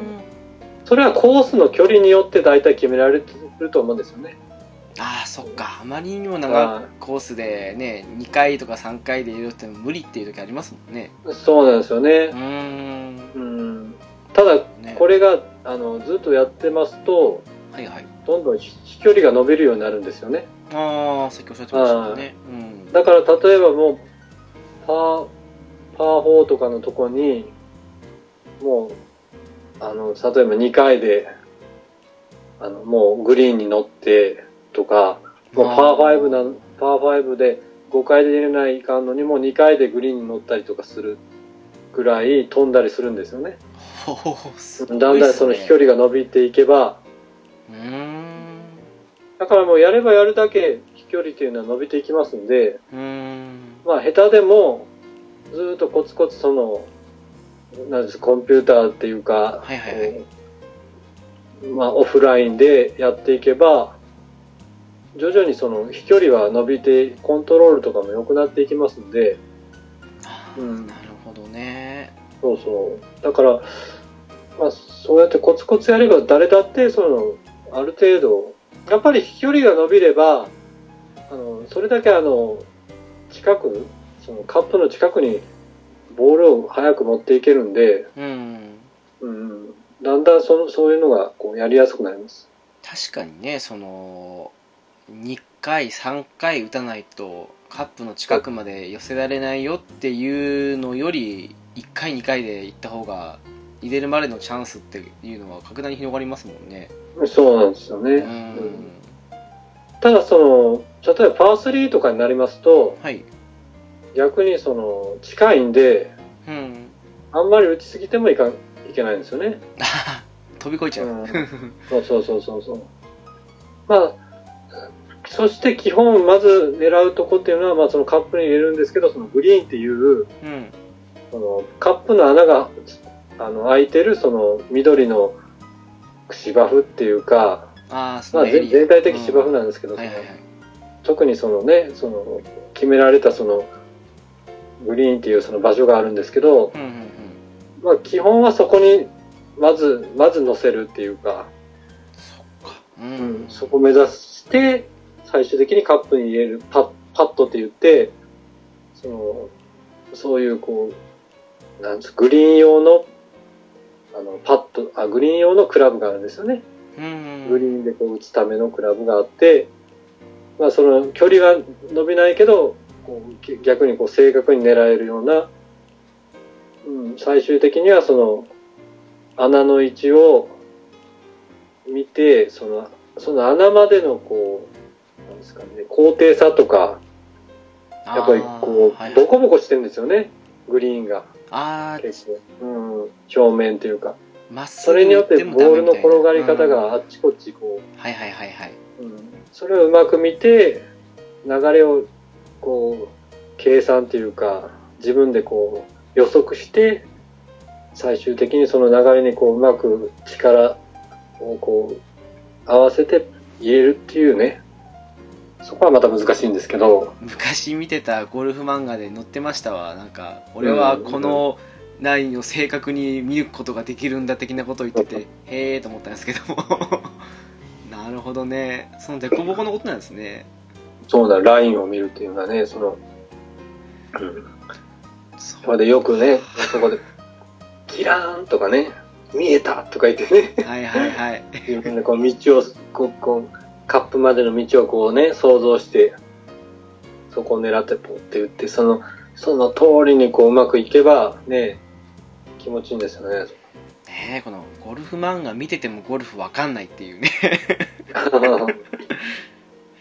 [SPEAKER 2] それはコースの距離によって大体決められてると思うんですよね。
[SPEAKER 1] ああ、そっか。あまりにも長いコースでね、2回とか3回で入れるっても無理っていう時ありますもんね。
[SPEAKER 2] そうなんですよね
[SPEAKER 1] う。ーん。
[SPEAKER 2] うん。ただ、
[SPEAKER 1] ね、
[SPEAKER 2] これが、あの、ずっとやってますと、
[SPEAKER 1] はいはい。
[SPEAKER 2] どんどん飛飛距離が伸びるようになるんですよね。
[SPEAKER 1] ああ、さっきおっしゃってましたよね。うん。
[SPEAKER 2] だから例えばもう、パー、パー4とかのとこに、もう、あの、例えば2回で、あの、もうグリーンに乗ってとか、もうパー5な、パー5で5回で入れないかんのにもう2回でグリーンに乗ったりとかするぐらい飛んだりするんですよね。
[SPEAKER 1] ね
[SPEAKER 2] だんだんその飛距離が伸びていけば。だからもうやればやるだけ飛距離っていうのは伸びていきますんで、
[SPEAKER 1] うーん。
[SPEAKER 2] まあ下手でもずーっとコツコツその、なんですコンピューターっていうか、
[SPEAKER 1] はいはいはい
[SPEAKER 2] こうまあオフラインでやっていけば、徐々にその飛距離は伸びて、コントロールとかも良くなっていきますんで、うん
[SPEAKER 1] なるほどね。
[SPEAKER 2] そうそう。だから、まあそうやってコツコツやれば誰だってその、ある程度、やっぱり飛距離が伸びれば、あの、それだけあの、近く、そのカップの近くにボールを早く持っていけるんで、
[SPEAKER 1] うん。
[SPEAKER 2] うん、だんだんそのそういうのがこうやりやすくなります。
[SPEAKER 1] 確かにね、その、2回、3回打たないと、カップの近くまで寄せられないよっていうのより、1回、2回で行った方が、入れるまでのチャンスっていうのは格段に広がりますもんね。
[SPEAKER 2] そうなんですよね。
[SPEAKER 1] う
[SPEAKER 2] うん
[SPEAKER 1] ん。
[SPEAKER 2] ただその、例えばパー3とかになりますと、
[SPEAKER 1] はい。
[SPEAKER 2] 逆にその、近いんで、
[SPEAKER 1] うん。
[SPEAKER 2] あんまり打ちすぎてもいかんいけないんですよね。
[SPEAKER 1] 飛び越えちゃう。
[SPEAKER 2] うん そうそうそうそうそう。まあ、そして基本まず狙うとこっていうのは、まあそのカップに入れるんですけど、そのグリーンっていう、
[SPEAKER 1] うん。
[SPEAKER 2] そのカップの穴があの開いてるその緑の芝生っていうか、
[SPEAKER 1] あ
[SPEAKER 2] まあ。全全体的芝生なんですけど、
[SPEAKER 1] うんはいはいはい。
[SPEAKER 2] 特にそのね、その決められたそのグリーンっていうその場所があるんですけど、
[SPEAKER 1] うんうんうん。
[SPEAKER 2] まあ基本はそこにまず、まず乗せるっていうか、
[SPEAKER 1] そっか。う
[SPEAKER 2] うんん、そこを目指して、最終的にカップに入れる、パッ、パットって言って、その、そういうこう、なんグリーン用の、あの、パット、あ、グリーン用のクラブがあるんですよね。
[SPEAKER 1] うん。
[SPEAKER 2] グリーンでこう打つためのクラブがあって、まあその距離は伸びないけど、こうぎ逆にこう正確に狙えるような、うん、最終的にはその穴の位置を見て、その、その穴までのこう、なんですかね、高低差とか、やっぱりこう、ボコボコしてるんですよね、グリーンが。
[SPEAKER 1] あー
[SPEAKER 2] 結構。うん、表面というか。
[SPEAKER 1] まっす
[SPEAKER 2] そ
[SPEAKER 1] ぐ
[SPEAKER 2] れによってボールの転がり方
[SPEAKER 1] うん
[SPEAKER 2] があっちこっちこう、
[SPEAKER 1] はいはいはいはい。
[SPEAKER 2] うん。それをうまく見て、流れをこう計算っていうか自分でこう予測して最終的にその流れにこううまく力をこう合わせて入れるっていうね。そこはまた難しいんですけど。
[SPEAKER 1] 昔見てたゴルフ漫画で載ってましたわ。なんか俺はこのラインを正確に見ることができるんだ的なことを言っててへえと思ったんですけども。なるほどね。その凸凹のことなんですね。
[SPEAKER 2] そうだラインを見るっていうのはねその、う。ん、
[SPEAKER 1] そ
[SPEAKER 2] それでよくねそこでキラーンとかね見えたとか言ってね。
[SPEAKER 1] はいはいはい。
[SPEAKER 2] 自分でこう道をこうこうカップまでの道をこうね想像してそこを狙ってポンって打ってそのその通りにこううまくいけばね気持ちいいんですよね。
[SPEAKER 1] ねえこのゴルフ漫画見ててもゴルフわかんないっていうね。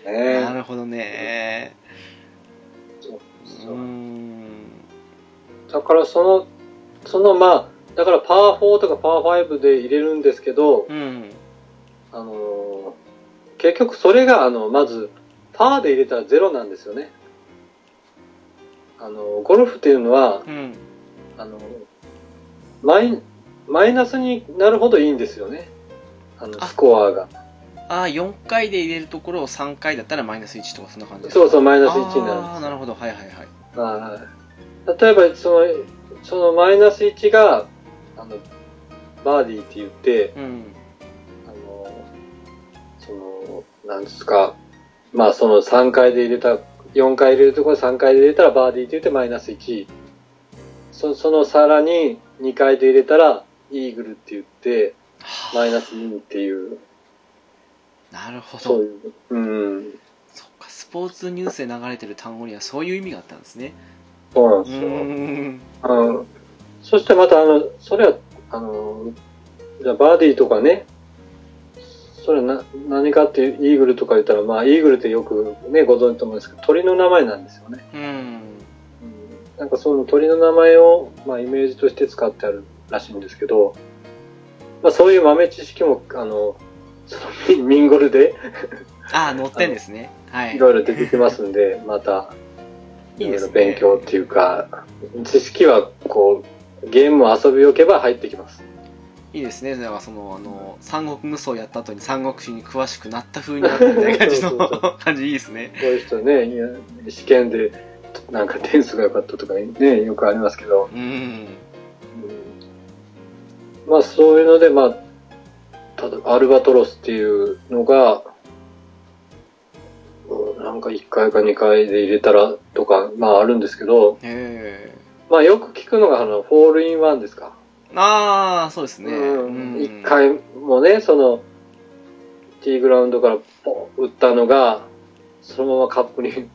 [SPEAKER 1] な
[SPEAKER 2] ね
[SPEAKER 1] るほどね。
[SPEAKER 2] だからそのそのまあだからパワー4とかパワー5で入れるんですけど、
[SPEAKER 1] うん。
[SPEAKER 2] あのー結局それがあのまずパーで入れたらゼロなんですよね。あのゴルフっていうのは
[SPEAKER 1] うん。
[SPEAKER 2] あの、マイ、マイナスになるほどいいんですよね。あの、
[SPEAKER 1] あ
[SPEAKER 2] スコアが。
[SPEAKER 1] ああ4回で入れるところを3回だったらマイナス1とかそんな感じ
[SPEAKER 2] そうそう、マイナス1になるん
[SPEAKER 1] ああなるほどはいはいはい。
[SPEAKER 2] 例えば、その、そのマイナス1が、あの、バーディーって言って、
[SPEAKER 1] うん
[SPEAKER 2] あの、その、なんですか、まあその3回で入れた、4回入れるところで3回で入れたらバーディーって言ってマイナス1。そそのさらに2回で入れたらイーグルって言って、マイナス2っていう、
[SPEAKER 1] なるほど。
[SPEAKER 2] そういう、うん、
[SPEAKER 1] そっかスポーツニュースで流れてる単語にはそういう意味があったんですね。う
[SPEAKER 2] そうなんですよ。
[SPEAKER 1] ーん。
[SPEAKER 2] うん、そしてまた、あの、それは、あの、じゃあバーディーとかね、それはな何かってイーグルとか言ったら、まあ、イーグルってよくね、ご存知と思うんですけど、鳥の名前なんですよね。
[SPEAKER 1] うん
[SPEAKER 2] うん、なんかその鳥の名前を、まあ、イメージとして使ってあるらしいんですけど、まあ、そういう豆知識も、あの、そのミミンゴルで
[SPEAKER 1] ああ乗ってんですね。はい。
[SPEAKER 2] いろいろ出てきますんで、また、いろいろ勉強っていうか、知識はこう、ゲームを遊びおけば入ってきます。
[SPEAKER 1] いいですね。だからそのあの三国無双やった後に三国志に詳しくなった風になったみたいな感じの 感じいいですね。
[SPEAKER 2] こういう人ね、いや試験でなんか点数が良かったとかね、よくありますけど、
[SPEAKER 1] うん。
[SPEAKER 2] うん。まあそういうので、まあ、ただアルバトロスっていうのが、うんなんか1回か2回で入れたらとか、まああるんですけど、まあよく聞くのがあの、ホールインワンですか。
[SPEAKER 1] ああそうですね。
[SPEAKER 2] うん。一回もね、その、ティーグラウンドからポン打ったのが、そのままカップに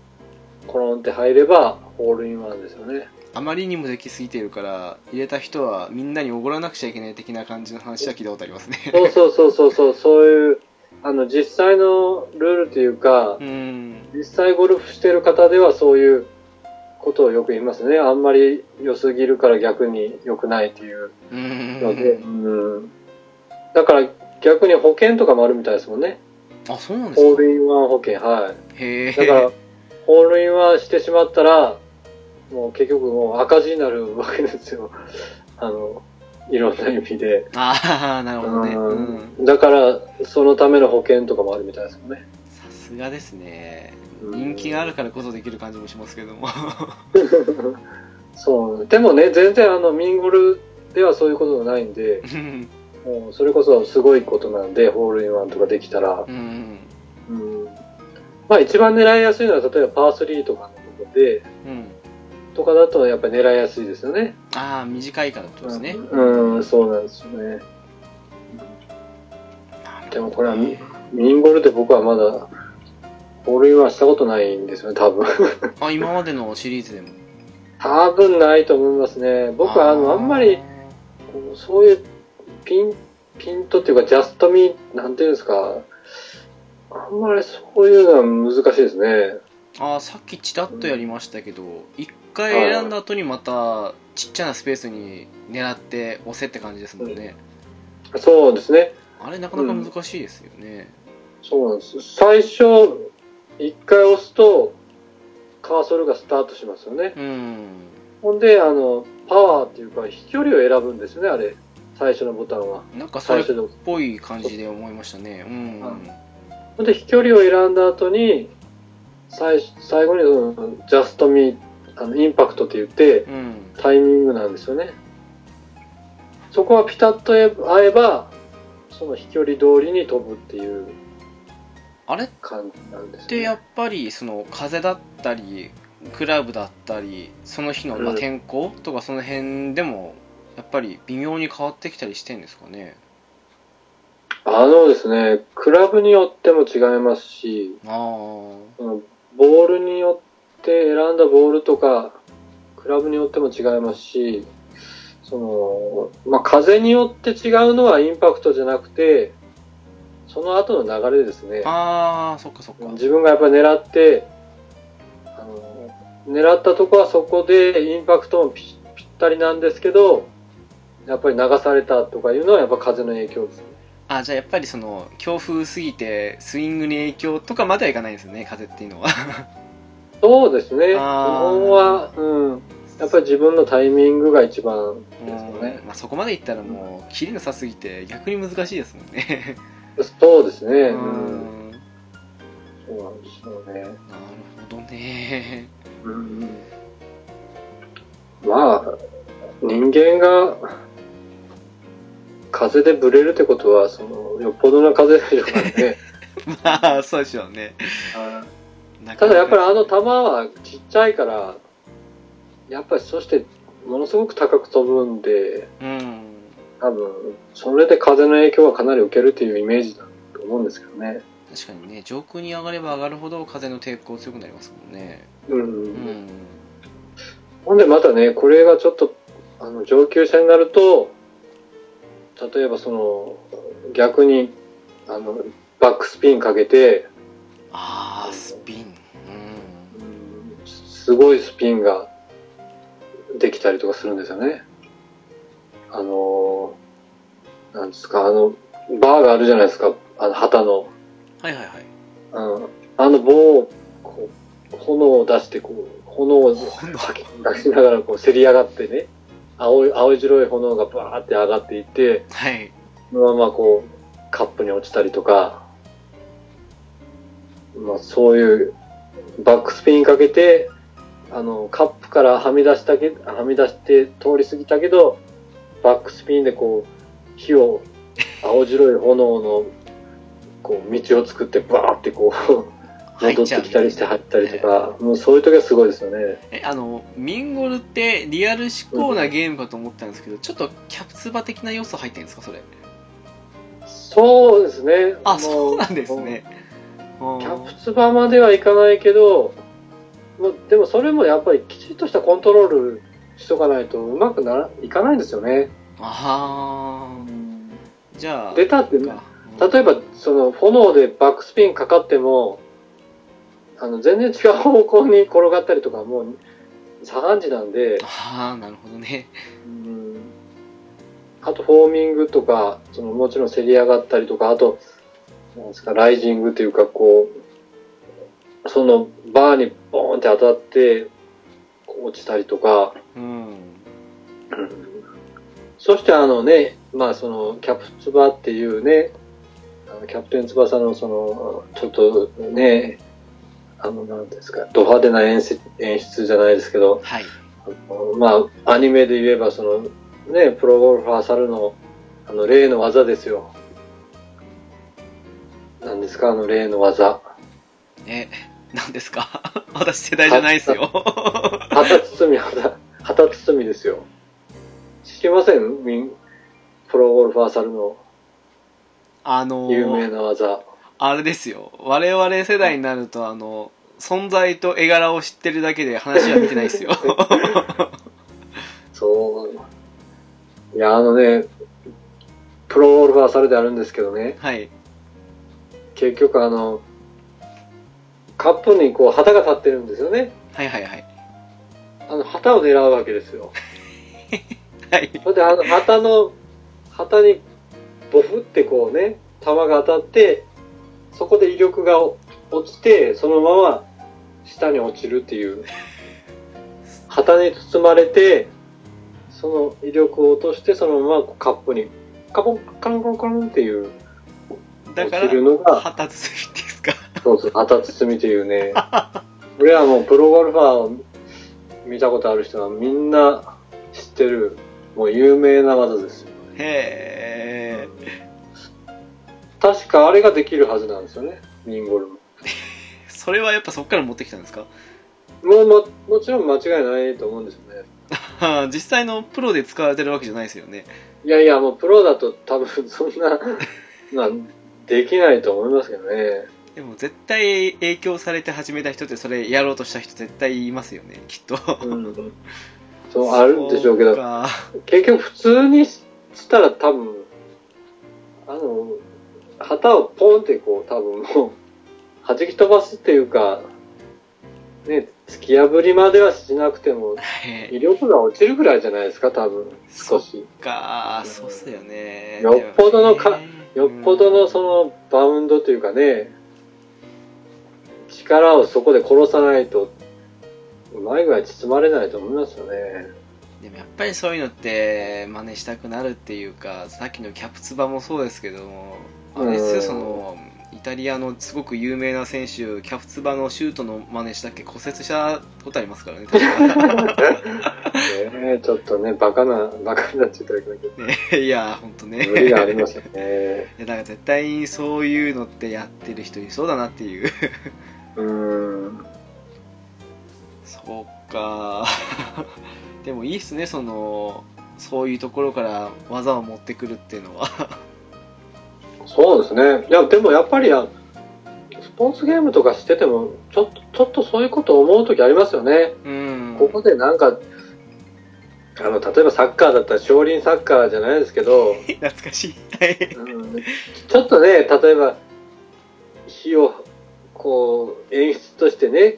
[SPEAKER 2] コロンって入れば、ホールインワンですよね。
[SPEAKER 1] あまりにもできすぎてるから入れた人はみんなにおごらなくちゃいけない的な感じの話は聞いたことありますね
[SPEAKER 2] そうそうそうそうそう、そういう、あの、実際のルールというか
[SPEAKER 1] う、ん
[SPEAKER 2] 実際ゴルフしてる方ではそういうことをよく言いますね。あんまり良すぎるから逆に良くないっていう
[SPEAKER 1] う
[SPEAKER 2] ので、
[SPEAKER 1] ん
[SPEAKER 2] うん。だから逆に保険とかもあるみたいですもんね。
[SPEAKER 1] あそうなんですか
[SPEAKER 2] ホールインワン保険、はい。
[SPEAKER 1] へえ
[SPEAKER 2] だから、ホールインワンしてしまったら、もう結局もう赤字になるわけですよ。あの、いろんな意味で。
[SPEAKER 1] ああなるほどね
[SPEAKER 2] う
[SPEAKER 1] うん
[SPEAKER 2] んだから、そのための保険とかもあるみたいですもんね。
[SPEAKER 1] さすがですね
[SPEAKER 2] うん
[SPEAKER 1] 人気があるからこそできる感じもしますけども
[SPEAKER 2] そう。でもね、全然あの、ミンゴルではそういうことがないんで、もうそれこそすごいことなんで、ホールインワンとかできたら。
[SPEAKER 1] うん
[SPEAKER 2] うん。まあ一番狙いやすいのは、例えばパー3とかのところで、
[SPEAKER 1] うん
[SPEAKER 2] とかだとやっぱり狙いやすいですよね。
[SPEAKER 1] ああ短いからってことですね
[SPEAKER 2] うん、うんそうなんですよね。でもこれはミミンゴルで僕はまだ、ホールインワンしたことないんですよね、多分。
[SPEAKER 1] あ今までのシリーズでも
[SPEAKER 2] 多分ないと思いますね。僕はあの、あんまり、そういうピン、ピントっていうか、ジャストミー、なんていうんですか、あんまりそういうのは難しいですね。
[SPEAKER 1] ああさっきチラッとやりましたけど一回選んだ後にまたちっちゃなスペースに狙って押せって感じですもんね
[SPEAKER 2] そうですね。
[SPEAKER 1] あれなかなか難しいですよね
[SPEAKER 2] そうなんです。最初、一回押すと、カーソルがスタートしますよね。
[SPEAKER 1] うん。
[SPEAKER 2] ほんで、あの、パワーっていうか、飛距離を選ぶんですよね、あれ。最初のボタンは。
[SPEAKER 1] なんかそれっ
[SPEAKER 2] 最初の。
[SPEAKER 1] ぽい感じで思いましたね。うん。
[SPEAKER 2] で、飛距離を選んだ後に、最最後にその、ジャストミあの、インパクトって言って、
[SPEAKER 1] うん。
[SPEAKER 2] タイミングなんですよね。そこはピタッと合えば、その飛距離通りに飛ぶっていう
[SPEAKER 1] あれ？っ
[SPEAKER 2] 感じなんです
[SPEAKER 1] てや
[SPEAKER 2] ね。
[SPEAKER 1] っぱりその風だったりクラブだったりその日のまあ
[SPEAKER 2] うん
[SPEAKER 1] 天候とかその辺でもやっぱり微妙に変わってきたりしてんですかね
[SPEAKER 2] あのですね、クラブによっても違いますし、
[SPEAKER 1] あ
[SPEAKER 2] のボールによって選んだボールとか、クラブによっても違いますし、その、まあ、風によって違うのはインパクトじゃなくて、その後の流れですね。
[SPEAKER 1] ああそっかそっか
[SPEAKER 2] 自分がやっぱり狙って、あの、狙ったとこはそこでインパクトもぴぴったりなんですけど、やっぱり流されたとかいうのはやっぱ風の影響ですね。
[SPEAKER 1] あじゃあやっぱりその強風すぎてスイングに影響とかまではいかないんですよね風っていうのは
[SPEAKER 2] そうですね。基本は、うん。やっぱり自分のタイミングが一番ですよね
[SPEAKER 1] うん。まあ、そこまでいったらもうキリの差すぎて逆に難しいですもんね
[SPEAKER 2] そうですね。
[SPEAKER 1] う
[SPEAKER 2] うん。
[SPEAKER 1] ん
[SPEAKER 2] そうなんですよね。
[SPEAKER 1] なるほどね
[SPEAKER 2] うん。まあ、人間が風でブレるってことは、その、よっぽどの風でしょうからね。
[SPEAKER 1] まあそうでしょうね
[SPEAKER 2] ただやっぱりあの球はちっちゃいから、やっぱりそしてものすごく高く飛ぶんで、
[SPEAKER 1] うん
[SPEAKER 2] 多分、それで風の影響はかなり受けるっていうイメージだと思うんですけどね。
[SPEAKER 1] 確かにね上空に上がれば上がるほど風の抵抗強くなりますもんね
[SPEAKER 2] うん。
[SPEAKER 1] うん
[SPEAKER 2] ほんでまたね、これがちょっと、あの、上級者になると、例えばその、逆に、あの、バックスピンかけて、
[SPEAKER 1] ああスピン。うん。
[SPEAKER 2] うんすごいスピンができたりとかするんですよね。あの、なんですか、あの、バーがあるじゃないですか、あの、旗の。
[SPEAKER 1] はいはいはい。
[SPEAKER 2] うんあの棒を、こう、炎を出して、こう、炎を吐き出しながら、こう、せり上がってね、青い、青白い炎がバーって上がっていって、
[SPEAKER 1] はい。
[SPEAKER 2] そのままこう、カップに落ちたりとか、まあそういう、バックスピンかけて、あの、カップからはみ出したけ、はみ出して通り過ぎたけど、バックスピンでこう、火を、青白い炎の、こう、道を作ってバーってこう、戻ってきたりして入ったりとか、もうそういう時はすごいですよね。
[SPEAKER 1] えあのミンゴルってリアル思考なゲームかと思ったんですけど、ちょっとキャプツバ的な要素入ってるんですかそれ？
[SPEAKER 2] そうですね。
[SPEAKER 1] あ
[SPEAKER 2] も
[SPEAKER 1] そうなんですね。
[SPEAKER 2] キャプツバまではいかないけど、もうでもそれもやっぱりきちっとしたコントロールしとかないとうまくならいかないんですよね。
[SPEAKER 1] ああじゃあ
[SPEAKER 2] 出たって、例
[SPEAKER 1] か。
[SPEAKER 2] えばその炎でバックスピンかかっても、あの全然違う方向に転がったりとかもう左半時なんで、
[SPEAKER 1] ああなるほどね。
[SPEAKER 2] うん。あとフォーミングとか、そのもちろんせり上がったりとか、あと、なんですか、ライジングっていうか、こう、そのバーにボーンって当たって、落ちたりとか、
[SPEAKER 1] うん。
[SPEAKER 2] そしてあのね、まあその、キャプツバっていうね、キャプテン翼のその、ちょっとね、あの、なんですか、ド派手な演出演出じゃないですけど、
[SPEAKER 1] はい
[SPEAKER 2] あのまあ、アニメで言えば、その、ね、プロゴルファー猿の、あの、例の技ですよ。何ですか、あの例の技。
[SPEAKER 1] え何ですか？私世代じゃないですよ
[SPEAKER 2] 旗包み、旗、旗包みですよ。知りません？みんプロゴルファー猿の
[SPEAKER 1] あの
[SPEAKER 2] 有名な技。
[SPEAKER 1] あれですよ我々世代になるとあの存在と絵柄を知ってるだけで話は見てないですよ
[SPEAKER 2] そう。いや、あのね、プロゴルファー猿であるんですけどね、
[SPEAKER 1] はい
[SPEAKER 2] 結局あの、カップにこう旗が立ってるんですよね。
[SPEAKER 1] はいはいはい
[SPEAKER 2] あの、旗を狙うわけですよ。
[SPEAKER 1] はい
[SPEAKER 2] それであの、旗の、旗にボフってこうね、球が当たって、そこで威力が落ちて、そのまま下に落ちるっていう、旗に包まれて、その威力を落として、そのままカップに、カポン、カロンカロンカロンっていう、落
[SPEAKER 1] だから
[SPEAKER 2] ちるのが、
[SPEAKER 1] 旗包みっていうんですか？
[SPEAKER 2] そうそう、旗包みっていうね。俺はもうプロゴルファーを見たことある人はみんな知ってる、もう有名な技ですよ。
[SPEAKER 1] へえ
[SPEAKER 2] 確かあれができるはずなんですよね、ミンゴルも。
[SPEAKER 1] それはやっぱそっから持ってきたんですか？
[SPEAKER 2] もうも、もちろん間違いないと思うんですよね。
[SPEAKER 1] 実際のプロで使われてるわけじゃないですよね
[SPEAKER 2] いやいや、もうプロだと多分 そんな、まあ、できないと思いますけどね。
[SPEAKER 1] でも絶対影響されて始めた人ってそれやろうとした人絶対いますよねきっと
[SPEAKER 2] うん。そう、あるんでしょうけど、結局普通にしたら多分、あの、旗をポンってこう多分もう、弾き飛ばすっていうか、ね、突き破りまではしなくても、
[SPEAKER 1] はい。
[SPEAKER 2] 威力が落ちるぐらいじゃないですか、多分、少し。
[SPEAKER 1] かそうっすよね。
[SPEAKER 2] よっぽどのかよっぽどのそのバウンドというかね、力をそこで殺さないと、うまいぐらい包まれないと思いますよね。
[SPEAKER 1] でもやっぱりそういうのって真似したくなるっていうかさっきのキャプツバもそうですけどもあれですよ
[SPEAKER 2] うん。
[SPEAKER 1] そのイタリアのすごく有名な選手キャプツバのシュートの真似したっけ骨折したことありますからね 確か。
[SPEAKER 2] ねえちょっとね、バカな、バカになっちゃったけど、
[SPEAKER 1] ねいや本当ね。
[SPEAKER 2] 無理がありますよね。
[SPEAKER 1] いやだから絶対にそういうのってやってる人いそうだなっていう。
[SPEAKER 2] うーん。
[SPEAKER 1] そうか。でもいいっすねそのそういうところから技を持ってくるっていうのは
[SPEAKER 2] そうですね。いや、でもやっぱり、あスポーツゲームとかしてても、ちょっと、ちょっとそういうこと思うときありますよね。
[SPEAKER 1] うん
[SPEAKER 2] ここでなんか、あの、例えばサッカーだったら少林サッカーじゃないですけど、
[SPEAKER 1] 懐かしいはい
[SPEAKER 2] うんちょっとね、例えば、火を、こう、演出としてね、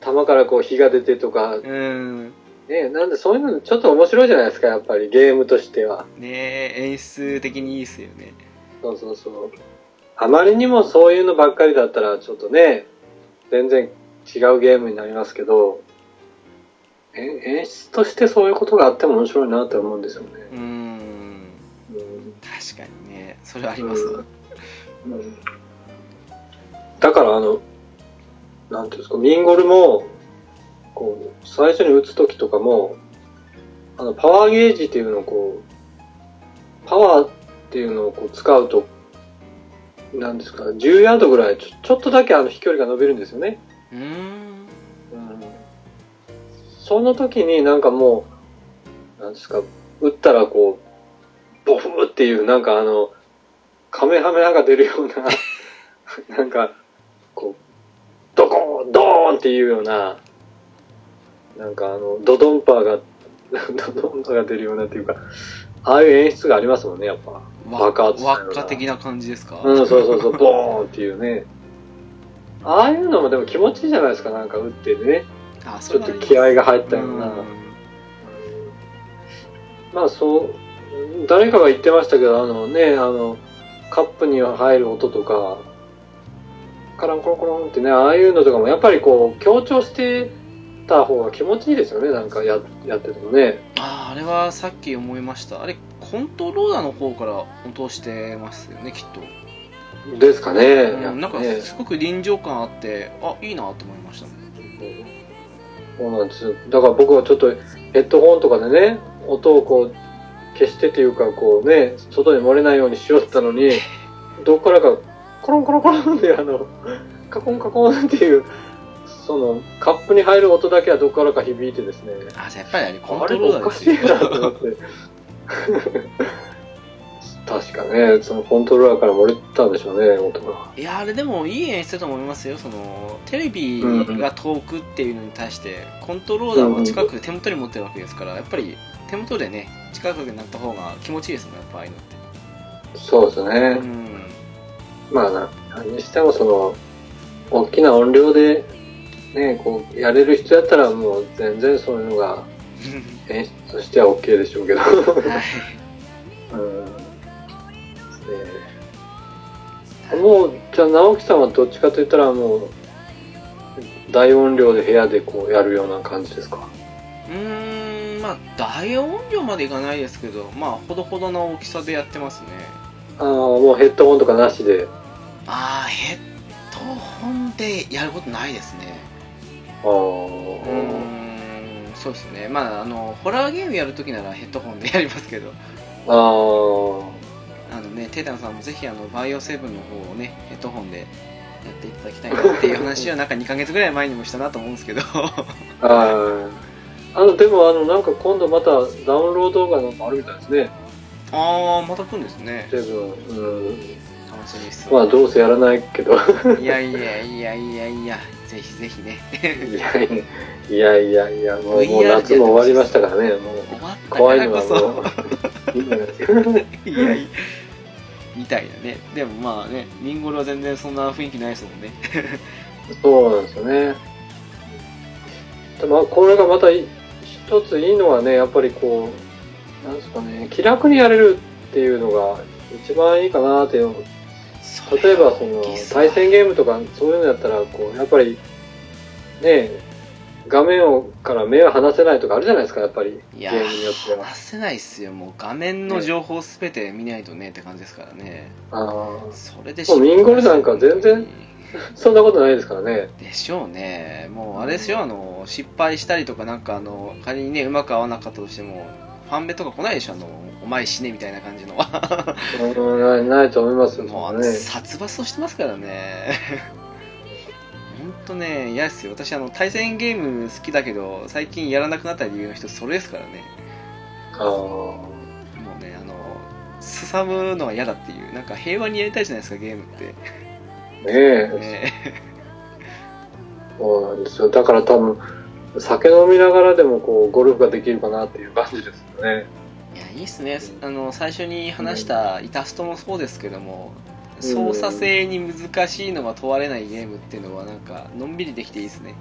[SPEAKER 2] 弾からこう火が出てとか、
[SPEAKER 1] うん
[SPEAKER 2] ね、なんでそういうのちょっと面白いじゃないですか、やっぱりゲームとしては。
[SPEAKER 1] ねえ演出的にいいっすよね
[SPEAKER 2] そうそうそう。あまりにもそういうのばっかりだったら、ちょっとね、全然違うゲームになりますけど、え演出としてそういうことがあっても面白いなって思うんですよね。
[SPEAKER 1] うん
[SPEAKER 2] うん
[SPEAKER 1] 確かにねそれありますわ
[SPEAKER 2] うんだからあの、なんていうんですか、ミンゴルも、こう、最初に打つときとかも、あの、パワーゲージっていうのをこう、パワーっていうのをこう使うと、なんですか、10ヤードぐらいちょ、ちょっとだけあの飛距離が伸びるんですよね。
[SPEAKER 1] うん
[SPEAKER 2] うん。その時になんかもう、なんですか、打ったらこう、ボフっていう、なんかあの、カメハメハが出るような、なんか、こう、ドコーン、ドーンっていうような、なんかあの、ドドンパーが、ドドンパーが出るようなっていうか、ああいう演出がありますもんね、やっぱ。
[SPEAKER 1] わ
[SPEAKER 2] 爆発
[SPEAKER 1] 輪っか的な感じですか？
[SPEAKER 2] うん、そうそうそう、ボーンっていうね。ああいうのもでも気持ちいいじゃないですか、なんか打ってね。
[SPEAKER 1] あ
[SPEAKER 2] ちょっと気合が入ったような。
[SPEAKER 1] うん
[SPEAKER 2] まあそう、誰かが言ってましたけど、あのね、あの、カップに入る音とか、カランコロンコロンってね、ああいうのとかもやっぱりこう、強調してた方が気持ちいいですよね、なんかややっててもね。
[SPEAKER 1] あああれはさっき思いましたあれコントローラーの方から音してますよねきっと、
[SPEAKER 2] ですかね。
[SPEAKER 1] うんなんかすごく臨場感あってあいいなと思いましたね
[SPEAKER 2] そうなんですよ。だから僕はちょっとヘッドホンとかでね、音をこう消してっていうかこうね、外に漏れないようにしようってったのに、どっからかコロンコロンコロンってあの、カコンカコンっていう、そのカップに入る音だけはどっからか響いてですね、
[SPEAKER 1] あやっぱりあれコン
[SPEAKER 2] あれ
[SPEAKER 1] トローラ
[SPEAKER 2] おかしい
[SPEAKER 1] ーですよ
[SPEAKER 2] なと思って。確かね、そのコントローラーから漏れてたんでしょうね、音が。
[SPEAKER 1] いやあれでもいい演出だと思いますよそのテレビが遠くっていうのに対してコントローラーは近くで手元に持ってるわけですからやっぱり手元でね近くになった方が気持ちいいですもんやっぱああいうのって
[SPEAKER 2] そうですね。
[SPEAKER 1] うん
[SPEAKER 2] まあな、何にしてもその、大きな音量で、ね、こう、やれる人やったらもう全然そういうのが 演出としては OK でしょうけど。
[SPEAKER 1] はい
[SPEAKER 2] うん。ねもう、じゃあ直樹さんはどっちかと言ったらもう、大音量で部屋でこうやるような感じですか？
[SPEAKER 1] うーんまあ大音量までいかないですけどまあほどほどの大きさでやってますね
[SPEAKER 2] ああ、もうヘッドホンとかなしで。
[SPEAKER 1] ああヘッドホンでやることないですねうーんそうですねまああのホラーゲームやるときならヘッドホンでやりますけど
[SPEAKER 2] ああ、
[SPEAKER 1] あのねテータンさんもぜひあのバイオセブンの方をねヘッドホンでやっていただきたいなっていう話はなんか2ヶ月ぐらい前にもしたなと思うんですけど
[SPEAKER 2] はい。あの、でもあの、なんか今度またダウンロードがなんかあるみたいですね。
[SPEAKER 1] ああまた来るんですね
[SPEAKER 2] セブン。うん。
[SPEAKER 1] 楽しみです
[SPEAKER 2] まあどうせやらないけど。
[SPEAKER 1] いやいやいやいやいやぜひぜひね
[SPEAKER 2] いや いやいやいや、もう もう夏も終わりましたからね。もう怖いのはも
[SPEAKER 1] そう
[SPEAKER 2] いいんじゃないですか。
[SPEAKER 1] いやいやみたいなねでもまあねミンゴルは全然そんな雰囲気ないですもんね
[SPEAKER 2] そうなんですよね。でまあこれがまたい一ついいのはね、やっぱりこう、なんですかね、気楽にやれるっていうのが一番いいかなって。例えばその対戦ゲームとかそういうのやったら、こう、やっぱり、ね画面をから目を離せないとかあるじゃないですか、やっぱり。
[SPEAKER 1] いや
[SPEAKER 2] ゲームによっては。
[SPEAKER 1] 話せないっすよもう画面の情報すべて見ないとねって感じですからね
[SPEAKER 2] ああ。
[SPEAKER 1] それで
[SPEAKER 2] もうミンゴルなんか全然そんなことないですからね。
[SPEAKER 1] でしょうねもうあれですよあの失敗したりとかなんかあの仮にねうまく合わなかったとしてもファンベとか来ないでしょあのお前死ねみたいな感じの
[SPEAKER 2] うん、ないないと思いますよ、
[SPEAKER 1] もうあの
[SPEAKER 2] ね。
[SPEAKER 1] 殺伐としてますからね 本当ね嫌ですよ私あの対戦ゲーム好きだけど最近やらなくなった理由の一つそれですからね
[SPEAKER 2] ああ。
[SPEAKER 1] もうねあのすさむのは嫌だっていうなんか平和にやりたいじゃないですかゲームって
[SPEAKER 2] ねえ。
[SPEAKER 1] ね
[SPEAKER 2] そうなんですよ。だから多分、酒飲みながらでもこう、ゴルフができるかなっていう感じですよね。
[SPEAKER 1] いやいいっすね。あの最初に話したイタストもそうですけども操作性に難しいのが問われないゲームっていうのはなんかのんびりできていいですね。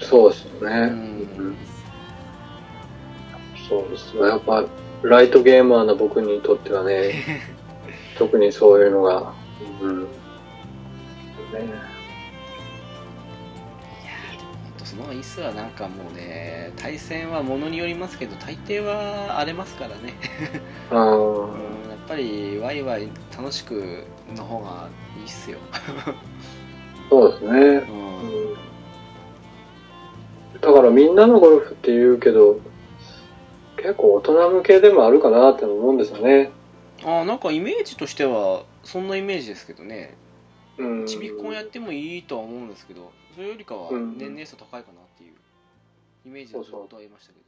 [SPEAKER 2] そうですよね。
[SPEAKER 1] うん。
[SPEAKER 2] うんそうですね。やっぱ、ライトゲーマーな僕にとってはね、特にそういうのが、うん。ね
[SPEAKER 1] の方がいいっすわなんかもうね対戦はものによりますけど大抵は荒れますからね。
[SPEAKER 2] あ
[SPEAKER 1] うん
[SPEAKER 2] ー
[SPEAKER 1] やっぱりワイワイ楽しくの方がいいっすよ、
[SPEAKER 2] そうですね。
[SPEAKER 1] うん。
[SPEAKER 2] うんだからみんなのゴルフって言うけど、結構大人向けでもあるかなって思うんですよね。
[SPEAKER 1] ああなんかイメージとしてはそんなイメージですけどね。
[SPEAKER 2] うん。
[SPEAKER 1] ちびっこんやってもいいとは思うんですけどそれよりかは
[SPEAKER 2] うん。
[SPEAKER 1] 年齢層高いかなイメージをずっとは言いましたけど。